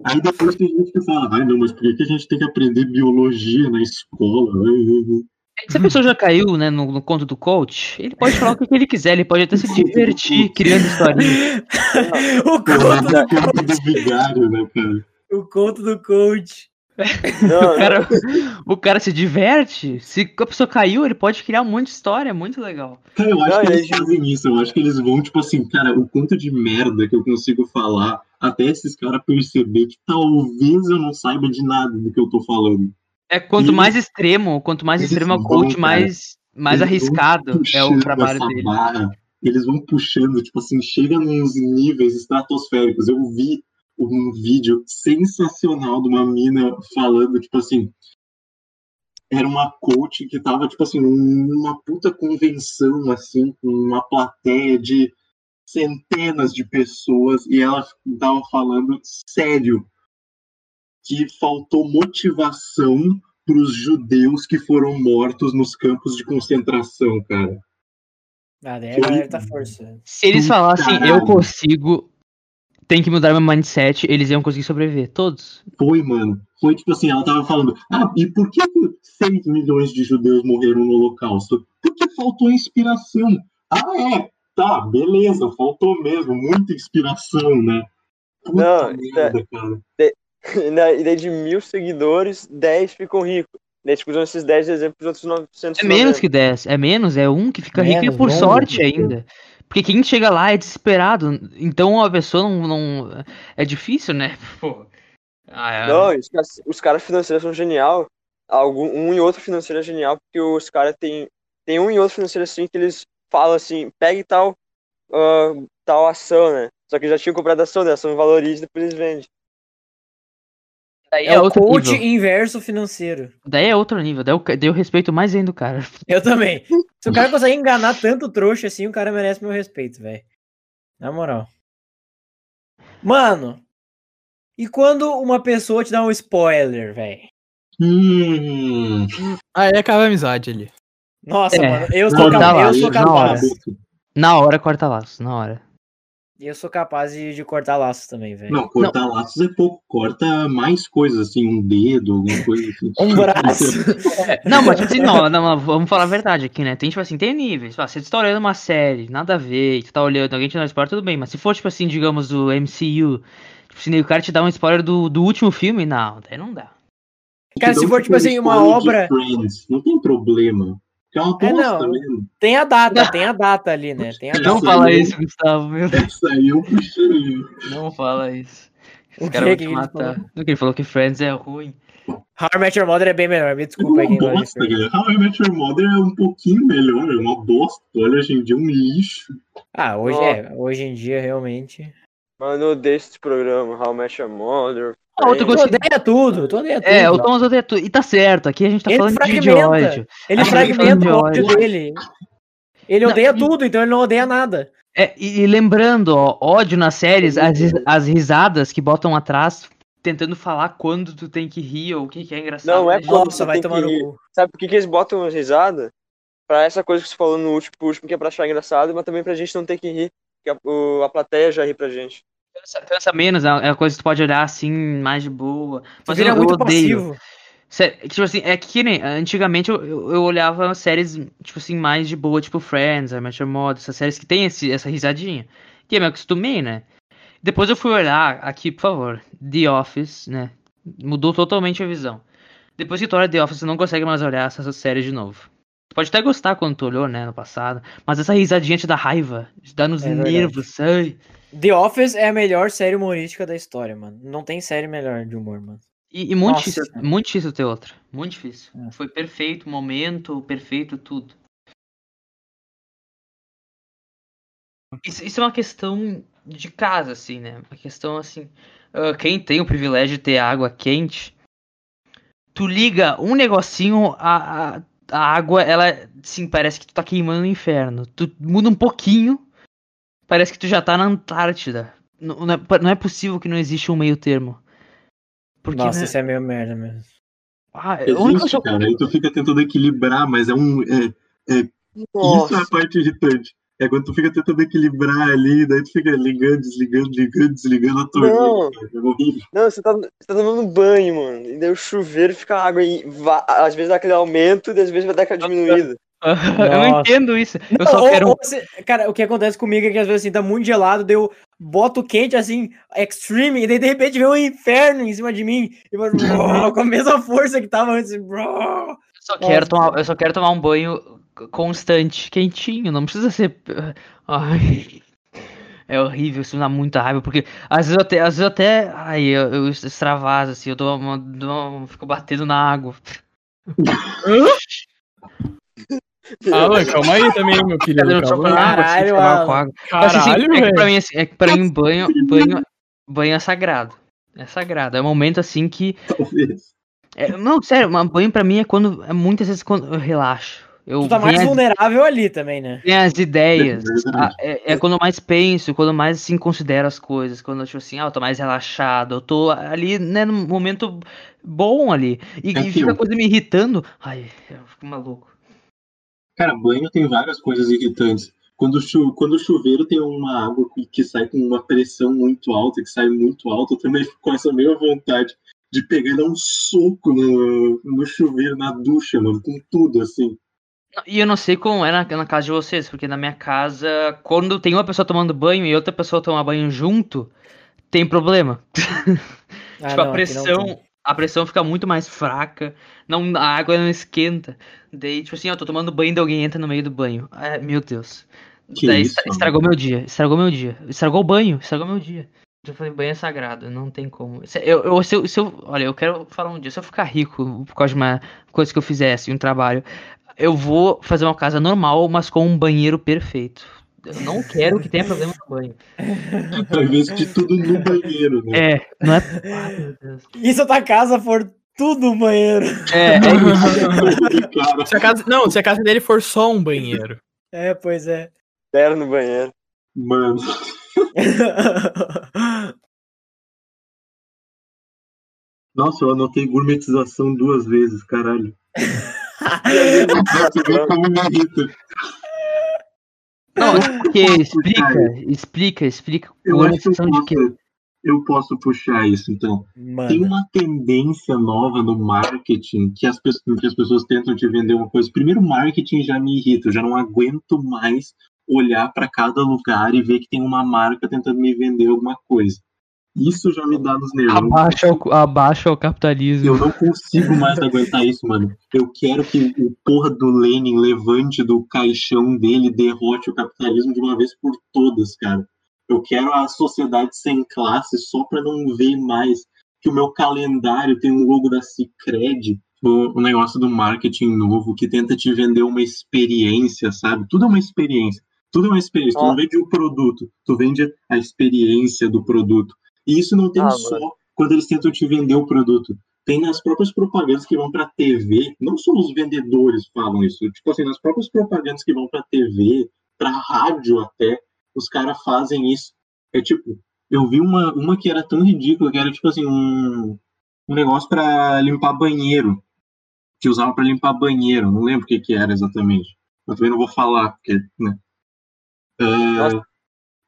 Aí depois tem gente que fala, ai não, mas por que a gente tem que aprender biologia na escola? Ai. Se a pessoa já caiu, né, no, no conto do coach, ele pode falar o que, ele quiser, ele pode até se divertir criando historinha. o, Porra, conto, do vigário, né, cara? o conto do coach. Não, O cara, o cara se diverte. Se a pessoa caiu, ele pode criar um monte de história, é muito legal. Cara, eu acho Não, que eles fazem isso. Eu acho que eles vão, tipo assim, cara, o quanto de merda que eu consigo falar até esses caras perceber que talvez eu não saiba de nada do que eu tô falando. É quanto Eles- mais extremo, quanto mais eles extremo é o coach, mais, mais Eles arriscado é o trabalho dele. barra, eles vão puxando, tipo assim, chega nos níveis estratosféricos. Eu vi um vídeo sensacional de uma mina falando, tipo assim, era uma coach que tava, tipo assim, numa puta convenção, assim, com uma plateia de centenas de pessoas, e ela tava falando sério que faltou motivação para os judeus que foram mortos nos campos de concentração, cara. Ah, daí a galera tá forçando. Se eles falassem, eu consigo, tem que mudar meu mindset, eles iam conseguir sobreviver. Todos. Foi, mano. Foi tipo assim, ela tava falando, ah, e por que que 6 milhões de judeus morreram no holocausto? Porque faltou inspiração. Ah, é, tá, beleza, faltou mesmo, muita inspiração, né? Puta Não, merda, cara. Né, E daí de mil seguidores, 10 ficam ricos. Daí, tipo, usam esses 10 exemplos os outros 900. É menos que 10, é menos, é um que fica rico Menos, e por bom. sorte ainda. Porque quem chega lá é desesperado. Então a pessoa não. não- é difícil, né? Pô. Ah, é- Não, os caras, os caras financeiros são genial. Algum, um e outro financeiro é genial, porque os caras tem, tem um e outro financeiro assim que eles falam assim, pegue tal, ah, tal ação, né? Só que já tinham comprado ação, né? A ação valoriza e depois eles vendem. Daí É, é o outro coach nível. inverso financeiro. Daí é outro nível. Daí eu, daí eu respeito mais ainda o cara. Eu também. Se o cara consegue enganar tanto trouxa assim, o cara merece meu respeito, velho. Na moral. Mano, e quando uma pessoa te dá um spoiler, velho? Hum, Aí acaba a amizade ali. Nossa, É, mano, eu sou, capaz, eu sou na capaz. Na hora corta laço, na hora. Eu sou capaz de, de cortar laços também, velho. Não, cortar laços é pouco. Corta mais coisas, assim, um dedo, alguma coisa assim. Um braço. Não, mas tipo assim, não, não, vamos falar a verdade aqui, né? Tem, tipo assim, tem níveis. Ah, se você tá olhando uma série, nada a ver, e tu tá olhando, alguém te dá um spoiler, tudo bem. Mas se for, tipo assim, digamos, do MCU, tipo assim, o cara te dá um spoiler do, do último filme, não, daí não dá. Cara, se for, tipo assim, uma obra- Friends, não tem problema. Que é uma É, bosta não. mesmo. Tem a data, tem a data ali, né? Tem a Não Não data. fala isso, Gustavo, meu Deus. Essa aí eu puxei. Não fala isso. O Os que caras vão que te ele matar. falou? Não, que ele falou que Friends é ruim. How I Met Your Mother é bem melhor, me É desculpa aí uma quem gosta de bosta, cara. How I Met Your Mother é um pouquinho melhor, é uma bosta. Olha, hoje em dia é um lixo. Ah, hoje Ó. é, hoje em dia realmente. Mano, eu odeio esse programa, How I Met Your Mother. Ah, outra Tu coisa que- odeia tudo, tu odeia tudo. É, o Thomas odeia tudo. E tá certo, aqui a gente tá Ele falando de, ódio. Ele a gente fragmenta tá o ódio ódio. dele. Ele Não, odeia e- tudo, então ele não odeia nada. É, e, e lembrando, ó, ódio nas séries, as, as risadas que botam atrás, tentando falar quando tu tem que rir ou o que, que é engraçado. Não, é né, quando Nossa, vai tem tomar que no rir. cu. Sabe por que, que eles botam as risadas? Pra essa coisa que você falou no último, último, que é pra achar engraçado, mas também pra gente não ter que rir. Que a, o- a plateia já ri pra gente. Pensa, pensa menos, é é uma coisa que tu pode olhar assim, mais de boa. Mas eu, eu muito odeio. passivo. Tipo assim, é que nem, antigamente eu, eu, eu olhava séries, tipo assim, mais de boa, tipo Friends, I Met Your Mother, essas séries que tem esse, essa risadinha. Que eu me acostumei, né? Depois eu fui olhar aqui, por favor, The Office, né? Mudou totalmente a visão. Depois que tu olha The Office, você não consegue mais olhar essa série de novo. Tu pode até gostar quando tu olhou, né, no passado, mas essa risadinha te dá raiva, te dá nos É nervos, sabe? The Office é a melhor série humorística da história, mano. Não tem série melhor de humor, mano. E, e muito, Nossa. difícil, muito difícil ter outra. Muito difícil. É. Foi perfeito, o momento, perfeito, tudo. Isso, isso é uma questão de casa, assim, né? Uma questão assim. ah, quem tem o privilégio de ter água quente, tu liga um negocinho, a, a, a água, ela, sim, parece que tu tá queimando no inferno. Tu muda um pouquinho, parece que tu já tá na Antártida. Não, não, é, não é possível que não exista um meio termo. Porque, Nossa, né? isso é meio merda mesmo. Ah, Existe, coisa- cara. Aí tu fica tentando equilibrar, mas é um. é- isso é a parte irritante. É quando tu fica tentando equilibrar ali, daí tu fica ligando, desligando, ligando, desligando a torneira. Não. É. Não, você tá, você tá tomando banho, mano. E daí o chuveiro fica água aí. va- Às vezes dá aquele aumento e às vezes vai dar aquela diminuída. eu não Nossa. entendo isso. Eu Não, só ou- quero. ou você- cara, o que acontece comigo é que às vezes assim, tá muito gelado, deu boto quente assim, extreme, e daí de repente vem um inferno em cima de mim, e eu, com a mesma força que tava antes. Bro. Eu só, quero tomar, eu só quero tomar um banho constante, quentinho, não precisa ser. Ai. É horrível, isso me dá muita raiva, porque às vezes eu até, às vezes eu até ai, eu, eu extravaso, assim, eu dou uma, dou uma- fico batendo na água. Alan, calma aí também, meu querido. Cadê o Calma? Assim, Caralho, água. Mas, assim, Caralho, é que pra mim, assim, é que pra mim banho, banho, banho é sagrado. É sagrado. É um momento assim que. Talvez. É- não, sério, mas banho pra mim é quando. É muitas vezes quando eu relaxo. Eu Tu tá mais as- vulnerável ali também, né? Tem as ideias. É verdade. Ah, É, é quando eu mais penso, quando eu mais assim, considero as coisas. Quando eu, tipo assim, ah, eu tô mais relaxado. Eu tô ali, né, num momento bom ali. E, É e fica eu- coisa me irritando. Ai, eu fico maluco. Cara, banho tem várias coisas irritantes. Quando, chu quando o chuveiro tem uma água que- que sai com uma pressão muito alta, que sai muito alta, eu também fico com essa mesma vontade de pegar e dar um soco no, no chuveiro, na ducha, mano, com tudo, assim. E eu não sei como é na, na casa de vocês, porque na minha casa, quando tem uma pessoa tomando banho e outra pessoa toma banho junto, tem problema. Ah, tipo, não, a pressão. A pressão fica muito mais fraca, não, a água não esquenta. Daí, tipo assim, ó, tô tomando banho e alguém entra no meio do banho. Ah, meu Deus. Que Daí isso, estra- mano? estragou meu dia, estragou meu dia. Estragou o banho, estragou meu dia. Eu falei, banho é sagrado, não tem como. Se eu, eu, se eu, se eu- olha, eu quero falar um dia, se eu ficar rico por causa de uma coisa que eu fizesse, um trabalho, eu vou fazer uma casa normal, mas com um banheiro perfeito. Eu não quero que tenha problema no banho. Ao invés de tudo no banheiro, né? É, não é. Ai. E se a tua casa for tudo um banheiro? É, é isso. Se a casa, não, se a casa dele for só um banheiro. É, pois é. Zero no banheiro. mano, nossa, eu anotei gourmetização duas vezes, caralho. Você vê como me irrita. Não, porque posso explica, puxar explica, explica. Eu acho que eu posso, eu posso puxar isso, então. Tem Mano. uma tendência nova no marketing que as, pessoas, que as pessoas tentam te vender uma coisa. Primeiro, marketing já me irrita, eu já não aguento mais olhar para cada lugar e ver que tem uma marca tentando me vender alguma coisa. Isso já me dá nos nervos. Abaixa o, abaixa o capitalismo. Eu não consigo mais aguentar isso, mano. Eu quero que o porra do Lenin levante do caixão dele e derrote o capitalismo de uma vez por todas, cara. Eu quero a sociedade sem classe só pra não ver mais que o meu calendário tem um logo da Cicred, o, o negócio do marketing novo que tenta te vender uma experiência, sabe? Tudo é uma experiência. Tudo é uma experiência. Tu Ah. não vende o produto, tu vende a experiência do produto. E isso não tem Ah, só mano. quando eles tentam te vender o produto tem nas próprias propagandas que vão para TV, não só os vendedores falam isso, tipo assim, nas próprias propagandas que vão para TV, para rádio até, os caras fazem isso. É tipo, eu vi uma, uma que era tão ridícula, que era tipo assim, um, um negócio para limpar banheiro, que usava para limpar banheiro, não lembro o que que era exatamente. Eu também não vou falar, porque, né. Nossa.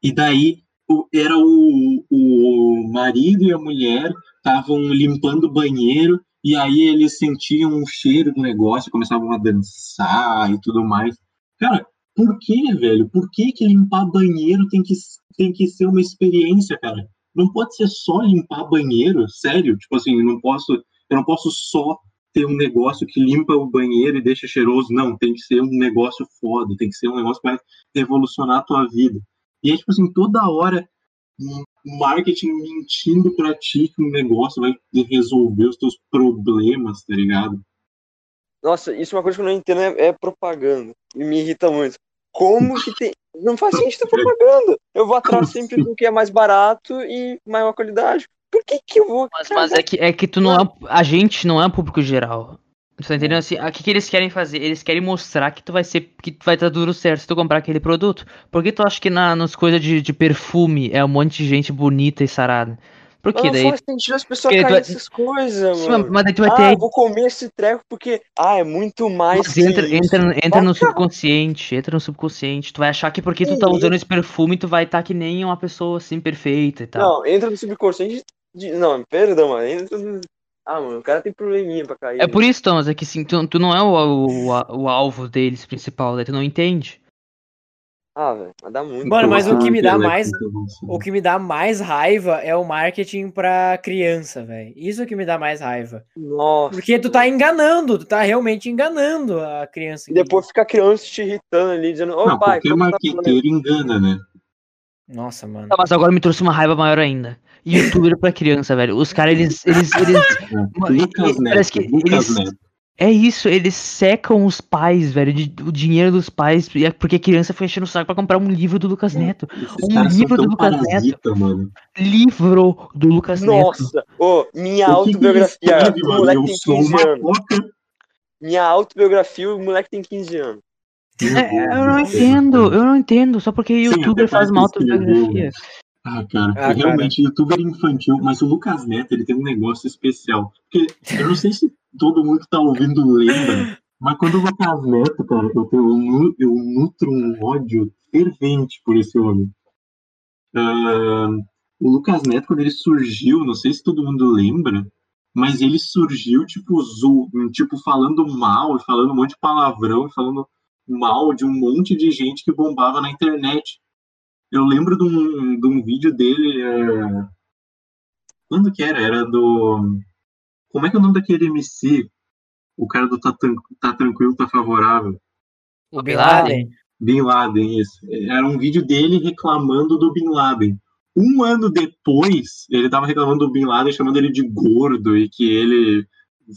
e daí o- era o, o marido e a mulher estavam limpando o banheiro e aí eles sentiam o cheiro do negócio, começavam a dançar e tudo mais. Cara, por que, velho? Por que, que limpar banheiro tem que, tem que ser uma experiência, cara? Não pode ser só limpar banheiro, sério? Tipo assim, eu não posso, eu não posso só ter um negócio que limpa o banheiro e deixa cheiroso. Não, tem que ser um negócio foda, tem que ser um negócio que vai revolucionar a tua vida. E é tipo assim, toda hora um marketing mentindo pra ti que um negócio vai resolver os teus problemas, tá ligado? Nossa, isso é uma coisa que eu não entendo, é, é propaganda. E me irrita muito. Como que tem. Não faz sentido propaganda. Eu vou atrás sempre do que é mais barato e maior qualidade. Por que que eu vou. Mas, mas é, que, é que tu não é. A gente não é um público geral. Tu tá entendendo assim? O que, que eles querem fazer? Eles querem mostrar que tu vai ser. que tu vai estar duro certo se tu comprar aquele produto. Por que tu acha que na, nas coisas de, de perfume é um monte de gente bonita e sarada? Por que daí? faz sentido as pessoas caírem vai- nessas coisas, Sim, mano. mas daí tu vai Ah, ter. eu vou comer esse treco porque. Ah, é muito mais. Mas entra, entra, entra no subconsciente, entra no subconsciente. Tu vai achar que porque tu tá usando esse perfume, tu vai estar que nem uma pessoa assim perfeita e tal. Não, entra no subconsciente. De... Não, perdão, no... Ah, mano, o cara tem probleminha pra cair. É por isso, Thomas, é que sim, tu, tu não é o, o, o alvo deles principal, daí tu não entende. Ah, velho, mas dá muito. Mano, mas o que me dá mais- internacional. O que me dá mais raiva é o marketing pra criança, velho. Isso que me dá mais raiva. Nossa. Porque tu tá enganando, tu tá realmente enganando a criança. E depois fica a criança te irritando ali, dizendo, ô Não, pai, qualquer como tá falando?" marqueteiro engana, né? Nossa, mano. Tá, mas agora me trouxe uma raiva maior ainda. Youtuber pra criança, velho. Os caras, eles. eles, eles É. Lucas parece Neto, que Lucas eles- Neto. é isso, eles secam os pais, velho. de- o dinheiro dos pais. e é Porque a criança foi enchendo o saco pra comprar um livro do Lucas Neto. Esses Um livro do Lucas parasita, mano. Livro do Lucas Neto. Nossa, ô, minha O que que ele autobiografia, escreve, o moleque Eu tem sou 15 uma anos. Minha autobiografia, o moleque tem 15 anos. É, eu não entendo, eu não entendo. Só porque Sim, youtuber faz uma autobiografia. Ah, cara, Ah, realmente, youtuber infantil, mas o Lucas Neto, ele tem um negócio especial. Porque eu não sei se todo mundo que tá ouvindo lembra, mas quando o Lucas Neto, cara, eu, tenho, eu, eu nutro um ódio fervente por esse homem. Ah, o Lucas Neto, quando ele surgiu, não sei se todo mundo lembra, mas ele surgiu, tipo, zo, tipo falando mal, falando um monte de palavrão, falando mal de um monte de gente que bombava na internet. Eu lembro de um, de um vídeo dele. é, Quando que era? Era do. Como é que é o nome daquele MC? O cara do Tá, Tran- tá Tranquilo, Tá Favorável. O Bin Laden. Bin Laden, isso. Era um vídeo dele reclamando do Bin Laden. Um ano depois, ele tava reclamando do Bin Laden, chamando ele de gordo e que ele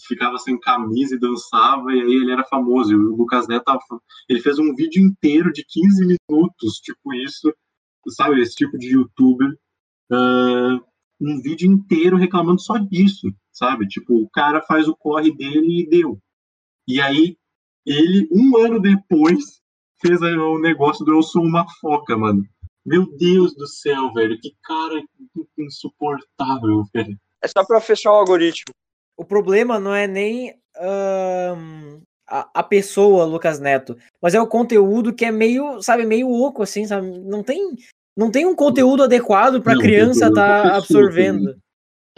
ficava sem camisa e dançava, e aí ele era famoso. E o Lucas Neto tava, ele fez um vídeo inteiro de 15 minutos, tipo isso, sabe, esse tipo de youtuber. ah, um vídeo inteiro reclamando só disso, sabe? Tipo, o cara faz o corre dele e deu. E aí, ele, um ano depois, fez o negócio do Eu Sou Uma Foca, mano. Meu Deus do céu, velho. Que cara insuportável, velho. É só pra fechar o algoritmo. O problema não é nem a, a pessoa, Lucas Neto, mas é o conteúdo que é meio, sabe, meio oco, assim, sabe? Não tem, não tem um conteúdo adequado pra Não, criança conteúdo tá absorvendo.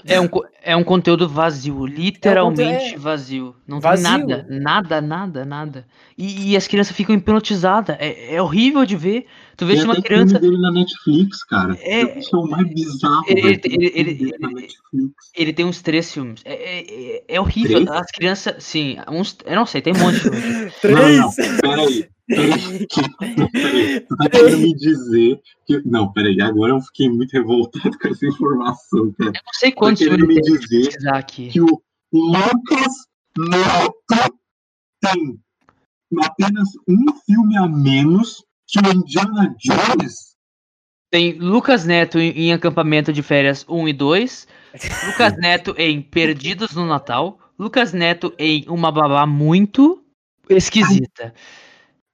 É um, é um conteúdo vazio, literalmente é- vazio. Não vazio. tem nada, nada, nada, nada. E, e as crianças ficam hipnotizadas. É, é horrível de ver. Tu vê uma criança. filme dele na Netflix, cara. É- é o mais bizarro, Ele- ele- ele- ele- tem uns três filmes. É, é, é- é horrível. Três? As crianças. Sim, uns. Eu não sei, tem um monte de filme. Não, Três! não, peraí. Tu tá querendo me dizer que. Não, peraí. Agora eu fiquei muito revoltado com essa informação, cara. Eu não sei Tá quantos querendo filmes me dizer que o Lucas Neto tem apenas um filme a menos que o Indiana Jones? Tem Lucas Neto em, em Acampamento de Férias 1 e 2. Lucas Neto em Perdidos no Natal. Lucas Neto em Uma Babá Muito Esquisita.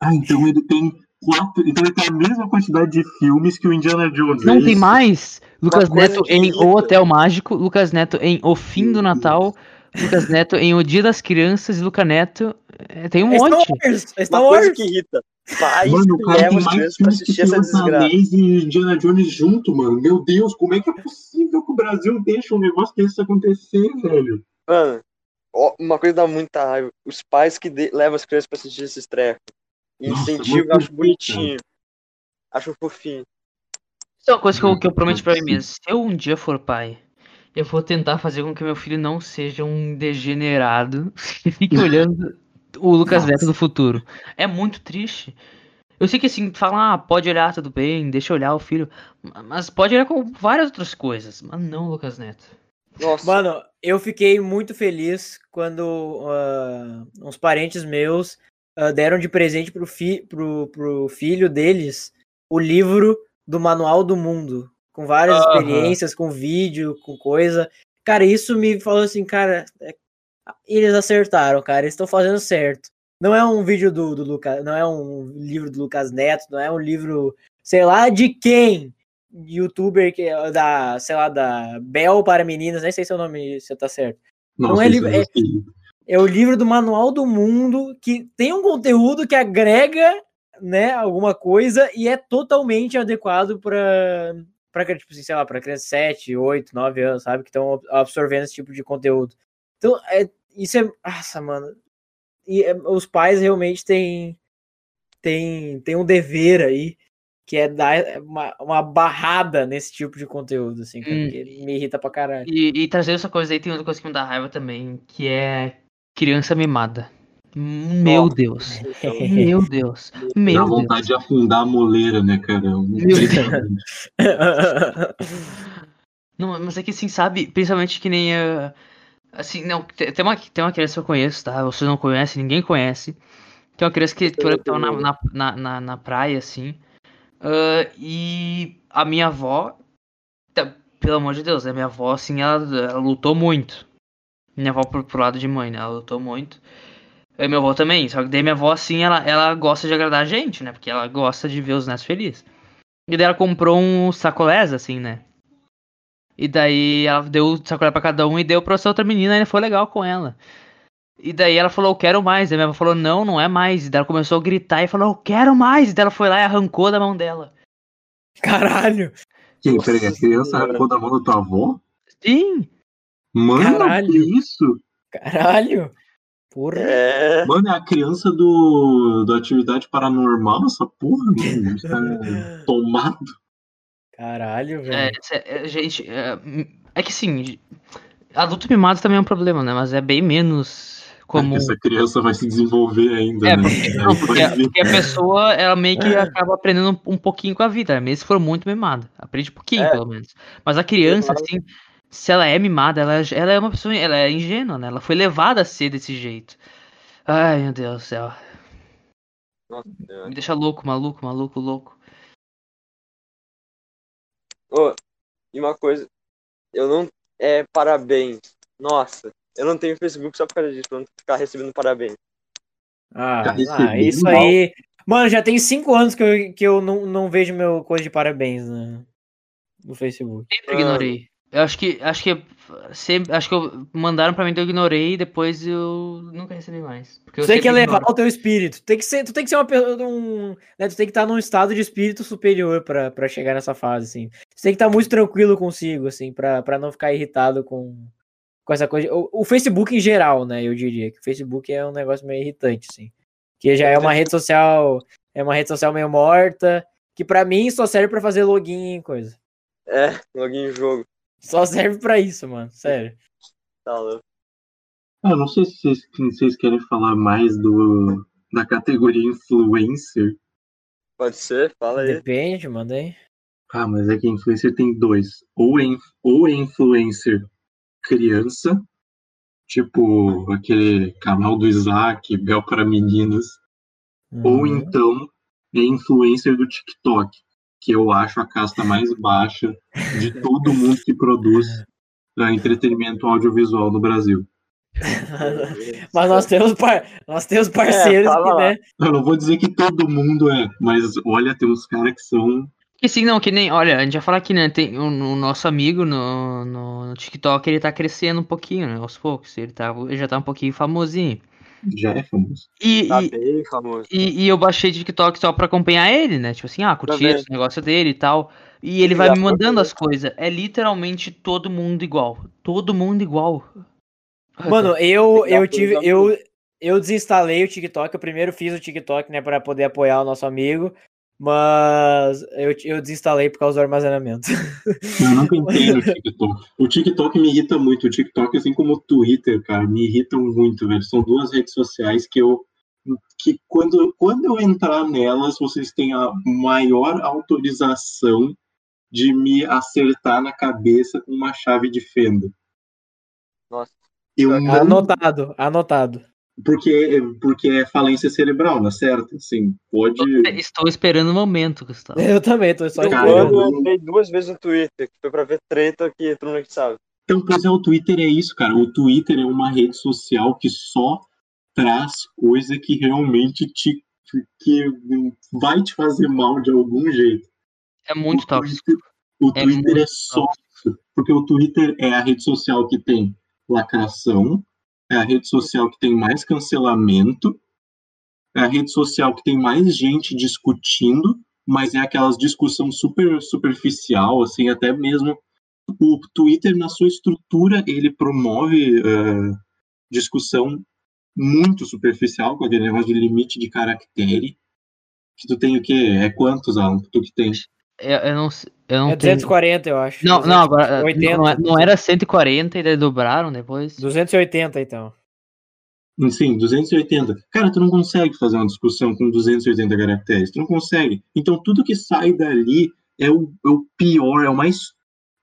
Ah, então ele tem quatro. Então ele tem a mesma quantidade de filmes que o Indiana Jones. Não é tem isso? mais. Lucas coisa Neto em. O Hotel Mágico. Lucas Neto em O Fim do Natal. Lucas Neto em O Dia das Crianças. E Lucas Neto. é, tem um É Star monte. Wars! é Star Uma coisa Wars! que irrita. Pais Mano, o que cara levam tem as mais crianças pra filmes que assistir essa. Anéis e Indiana Jones junto, mano. Meu Deus, como é que é possível que o Brasil deixe um negócio desse acontecer, velho? Mano, uma coisa que dá muita raiva. Os pais que levam as crianças pra assistir esses trecos. Nossa, Incentivo, eu acho bonitinho. Acho fofinho. Isso é uma coisa que eu, que eu prometo pra mim mesmo. Se eu um dia for pai, eu vou tentar fazer com que meu filho não seja um degenerado e fique olhando o Lucas Nossa. Neto do futuro. É muito triste. Eu sei que assim, falar, ah, pode olhar, tudo bem, deixa eu olhar o filho. Mas pode olhar com várias outras coisas. Mas não, Lucas Neto. Nossa, Mano, eu fiquei muito feliz quando ah, uns parentes meus ah, deram de presente pro, fi pro, pro filho deles o livro do Manual do Mundo, com várias Aham. experiências, com vídeo, com coisa. Cara, isso me falou assim, cara, é- eles acertaram, cara, eles estão fazendo certo. Não é um vídeo do, do Lucas, não é um livro do Lucas Neto, não é um livro, sei lá, de quem? Youtuber que é da, sei lá, da Bel para meninas, nem sei se é o nome, se tá certo. Nossa, é isso livro- é-. É o livro do Manual do Mundo que tem um conteúdo que agrega, né, alguma coisa e é totalmente adequado para para tipo assim, sei lá, para crianças de 7, 8, 9 anos, sabe, que estão absorvendo esse tipo de conteúdo. Então, é, isso é, nossa, mano. E é, os pais realmente têm tem, tem um dever aí que é dar uma, uma barrada nesse tipo de conteúdo, assim, Hum. porque me irrita pra caralho. E, e trazer essa coisa aí, tem outra coisa que me dá raiva também, que é criança mimada. Meu Nossa. Deus. Meu Deus. Dá Meu Deus. vontade de afundar a moleira, né, cara? Deus. Não, mas é que assim, sabe, principalmente que nem. ah, assim, não, te- tem uma, tem uma criança que eu conheço, tá? Você não conhece, ninguém conhece. É uma criança que, que eu lembro que tava na, na, na, na, praia, assim. ah, e a minha avó, tá, pelo amor de Deus, né? Minha avó, assim, ela, ela lutou muito. Minha avó pro, pro lado de mãe, né? Ela lutou muito. E minha avó também, só que daí minha avó, assim, ela, ela gosta de agradar a gente, né? Porque ela gosta de ver os netos felizes. E daí ela comprou um sacolés, assim, né? E daí ela deu o sacolé pra cada um e deu pra essa outra menina e foi legal com ela. E daí ela falou, eu quero mais. E minha avó falou, não, não é mais. E daí ela começou a gritar e falou, eu quero mais. E daí ela foi lá e arrancou da mão dela. Caralho! Quem, peraí, a criança arrancou da mão da tua avó? Sim! Mano, Caralho. que isso? Caralho! Porra! É, Mano, é a criança do, do Atividade Paranormal, essa porra, mano. É tomado. Caralho, É, velho. cê- é, gente, é, é que sim, adulto mimado também é um problema, né? Mas é bem menos comum. Essa criança vai se desenvolver ainda, É, né? porque, não, porque, a pessoa, ela meio que acaba aprendendo um, um pouquinho com a vida, mesmo se for muito mimada. Aprende um pouquinho, É. pelo menos. Mas a criança, assim, se ela é mimada, ela, ela é uma pessoa, ela é ingênua, né? Ela foi levada a ser desse jeito. Ai, meu Deus do céu. nossa. Me deixa louco, maluco, maluco, louco. Ô, e uma coisa, eu não. É, parabéns. Nossa, eu não tenho Facebook só por causa disso, pra não ficar recebendo parabéns. Ah, ah, isso mal. aí. Mano, já tem cinco anos que eu, que eu não, não vejo meu coisa de parabéns né, no Facebook. Sempre Mano. ignorei. Eu acho que, acho que sempre, acho que eu, mandaram pra mim, então eu ignorei e depois eu nunca recebi mais. Porque Tu tem que elevar ignoro. o teu espírito. Tem que ser, tu tem que ser uma pessoa. Um, né, tu tem que estar num estado de espírito superior pra, pra chegar nessa fase, assim. Tu tem que estar muito tranquilo consigo, assim, pra, pra não ficar irritado com, com essa coisa. O, o Facebook em geral, né? Eu diria que o Facebook é um negócio meio irritante, assim. Que já é uma rede social. É uma rede social meio morta. Que pra mim só serve pra fazer login em coisa. É, login em jogo. Só serve pra isso, mano. Sério. Tá louco. Ah, eu não sei se vocês, se vocês querem falar mais do, da categoria influencer. Pode ser? Fala aí. Depende, manda aí. Ah, mas é que influencer tem dois. Ou é, ou é influencer criança, tipo aquele canal do Isaac, Bel para Meninas. Ou Uhum. então é influencer do TikTok, que eu acho a casta mais baixa de todo mundo que produz ah, entretenimento audiovisual no Brasil. Mas nós temos, par... nós temos parceiros fala que, né? Eu não vou dizer que todo mundo é, mas olha, tem uns caras que são. Que sim, não, que nem, olha, a gente vai falar aqui, né, tem o, o nosso amigo no, no, no TikTok, ele tá crescendo um pouquinho, né, aos poucos, ele, tá, ele já tá um pouquinho famosinho. Já é famoso. E, Tá e, bem famoso. e, e eu baixei TikTok só pra acompanhar ele, né, tipo assim, ah, curtir Também. esse negócio dele e tal, e ele vai já me mandando as coisas, é literalmente todo mundo igual, todo mundo igual. Mano, eu, eu tive. Eu, eu desinstalei o TikTok. Eu primeiro fiz o TikTok, né, pra poder apoiar o nosso amigo. Mas eu, eu desinstalei por causa do armazenamento. Eu nunca entendo o TikTok. O TikTok me irrita muito. O TikTok, assim como o Twitter, cara, me irritam muito, velho. São duas redes sociais que eu. que quando, quando eu entrar nelas, vocês têm a maior autorização de me acertar na cabeça com uma chave de fenda. Nossa. Eu não. Anotado, anotado. Porque, porque é falência cerebral, não é certo? Assim, pode. Estou esperando o momento, Gustavo. Eu também, tô só esperando. eu- entrei duas vezes no Twitter, que foi pra ver treta que todo mundo sabe. Então, pois é, o Twitter é isso, cara. O Twitter é uma rede social que só traz coisa que realmente te que vai te fazer mal de algum jeito. É muito o tóxico. Twitter, o É Twitter é só isso. Porque o Twitter é a rede social que tem lacração, é a rede social que tem mais cancelamento, é a rede social que tem mais gente discutindo, mas é aquelas discussão super superficial, assim, até mesmo o Twitter na sua estrutura ele promove eh, discussão muito superficial com aquele negócio de limite de caractere. Que tu tem o quê? É quantos, Alan? Tu que tem? Eu, eu não, sei- eu não É tenho. 240, eu acho. Não, não, agora. 280. Não, é- não era 140 e daí dobraram depois. 280, então. Sim, 280. Cara, tu não consegue fazer uma discussão com 280 caracteres. Tu não consegue. Então, tudo que sai dali é o, é o pior, é o mais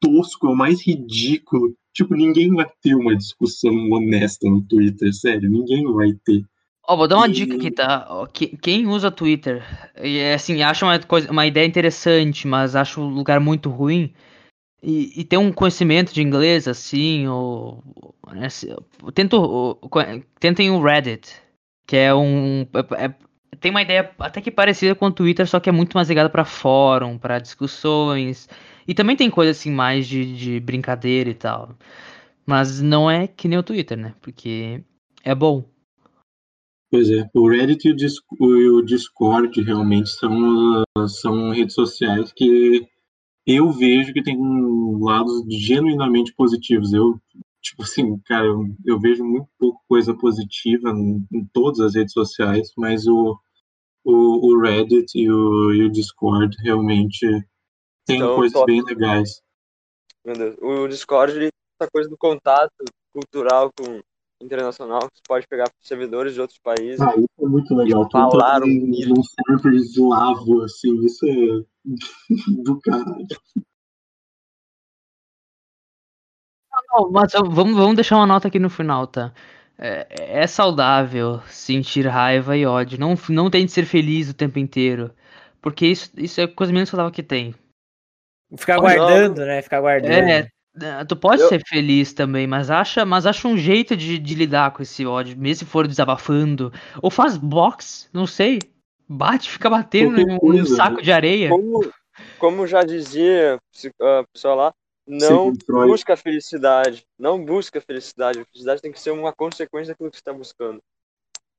tosco, é o mais ridículo. Tipo, ninguém vai ter uma discussão honesta no Twitter, sério. Ninguém vai ter. Ó, vou dar uma E- dica aqui, tá? Quem usa Twitter, e, assim, acha uma, coisa, uma ideia interessante, mas acha o lugar muito ruim, e, e tem um conhecimento de inglês, assim, ou... né, se- tenta o- o- tentem o Reddit, que é um... é- é- tem uma ideia até que parecida com o Twitter, só que é muito mais ligado pra fórum, pra discussões, e também tem coisa, assim, mais de, de brincadeira e tal. Mas não é que nem o Twitter, né? Porque é bom. Pois é, o Reddit e o, Dis- o Discord realmente são, ah, são redes sociais que eu vejo que tem lados genuinamente positivos. Eu, tipo assim, cara, eu, eu vejo muito pouco coisa positiva em, em todas as redes sociais, mas o, o, o Reddit e o, e o Discord realmente tem Então, coisas top. bem legais. Meu Deus. O Discord, essa coisa do contato cultural com internacional, que você pode pegar servidores de outros países. Ah, isso é muito legal. Falaram num server eslavo, assim, isso é do caralho. Não, mas vamos, vamos deixar uma nota aqui no final, tá? É, é saudável sentir raiva e ódio. Não, não tente ser feliz o tempo inteiro. Porque isso, isso é a coisa menos saudável que tem. Ficar Não. guardando, né? Ficar guardando. É, é, tu pode Eu- ser feliz também, mas acha, mas acha um jeito de, de lidar com esse ódio, mesmo se for desabafando. Ou faz box, não sei. Bate, fica batendo em um saco né? de areia. Como, como já dizia a pessoa lá, não busca a felicidade. Não busca a felicidade. A felicidade tem que ser uma consequência daquilo que você está buscando.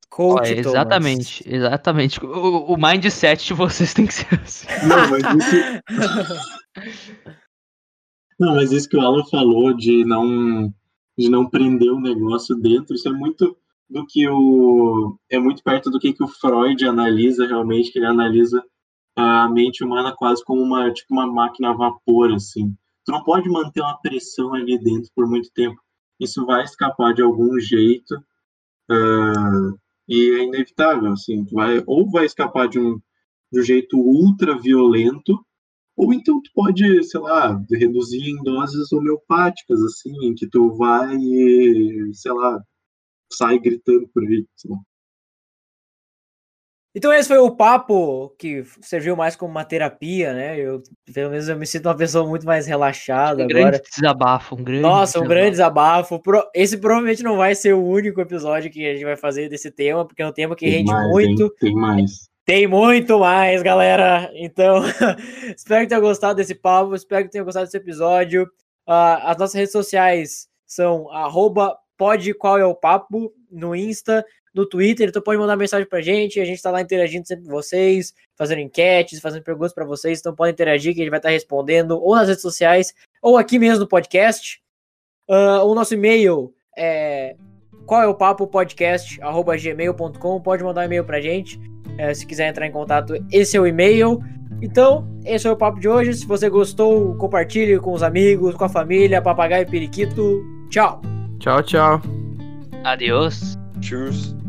Coach Ó, Thomas. exatamente, exatamente. O, o mindset de vocês tem que ser assim. Não, mas isso. Não, mas isso que o Alan falou de não, de não prender o negócio dentro, isso é muito do que o. É muito perto do que, que o Freud analisa realmente, que ele analisa a mente humana quase como uma, tipo uma máquina a vapor, assim. Tu não pode manter uma pressão ali dentro por muito tempo. Isso vai escapar de algum jeito. ah, e é inevitável, assim. Tu vai, ou vai escapar de um, de um jeito ultra violento, ou então tu pode, sei lá, reduzir em doses homeopáticas, assim, em que tu vai, e, sei lá, sai gritando por aí. sei lá. Então esse foi o papo que serviu mais como uma terapia, né? Eu, pelo menos eu me sinto uma pessoa muito mais relaxada Um agora. grande desabafo, um grande Nossa, um desabafo. grande desabafo. Pro- Esse provavelmente não vai ser o único episódio que a gente vai fazer desse tema, porque é um tema que Tem rende mais, muito. hein? Tem mais. Tem muito mais, galera. Então, espero que tenham gostado desse papo, espero que tenham gostado desse episódio. Ah, as nossas redes sociais são arroba é o papo no Insta, no Twitter, então pode mandar mensagem pra gente, a gente tá lá interagindo sempre com vocês, fazendo enquetes, fazendo perguntas pra vocês, então pode interagir que a gente vai estar respondendo ou nas redes sociais ou aqui mesmo no podcast. Ah, o nosso e-mail é qual é o papo podcast arroba gmail.com, pode mandar um e-mail pra gente. É, se quiser entrar em contato, esse é o e-mail. Então, esse é o papo de hoje. Se você gostou, compartilhe com os amigos, com a família, papagaio e periquito. Tchau! Tchau, tchau. Adeus. Tchau.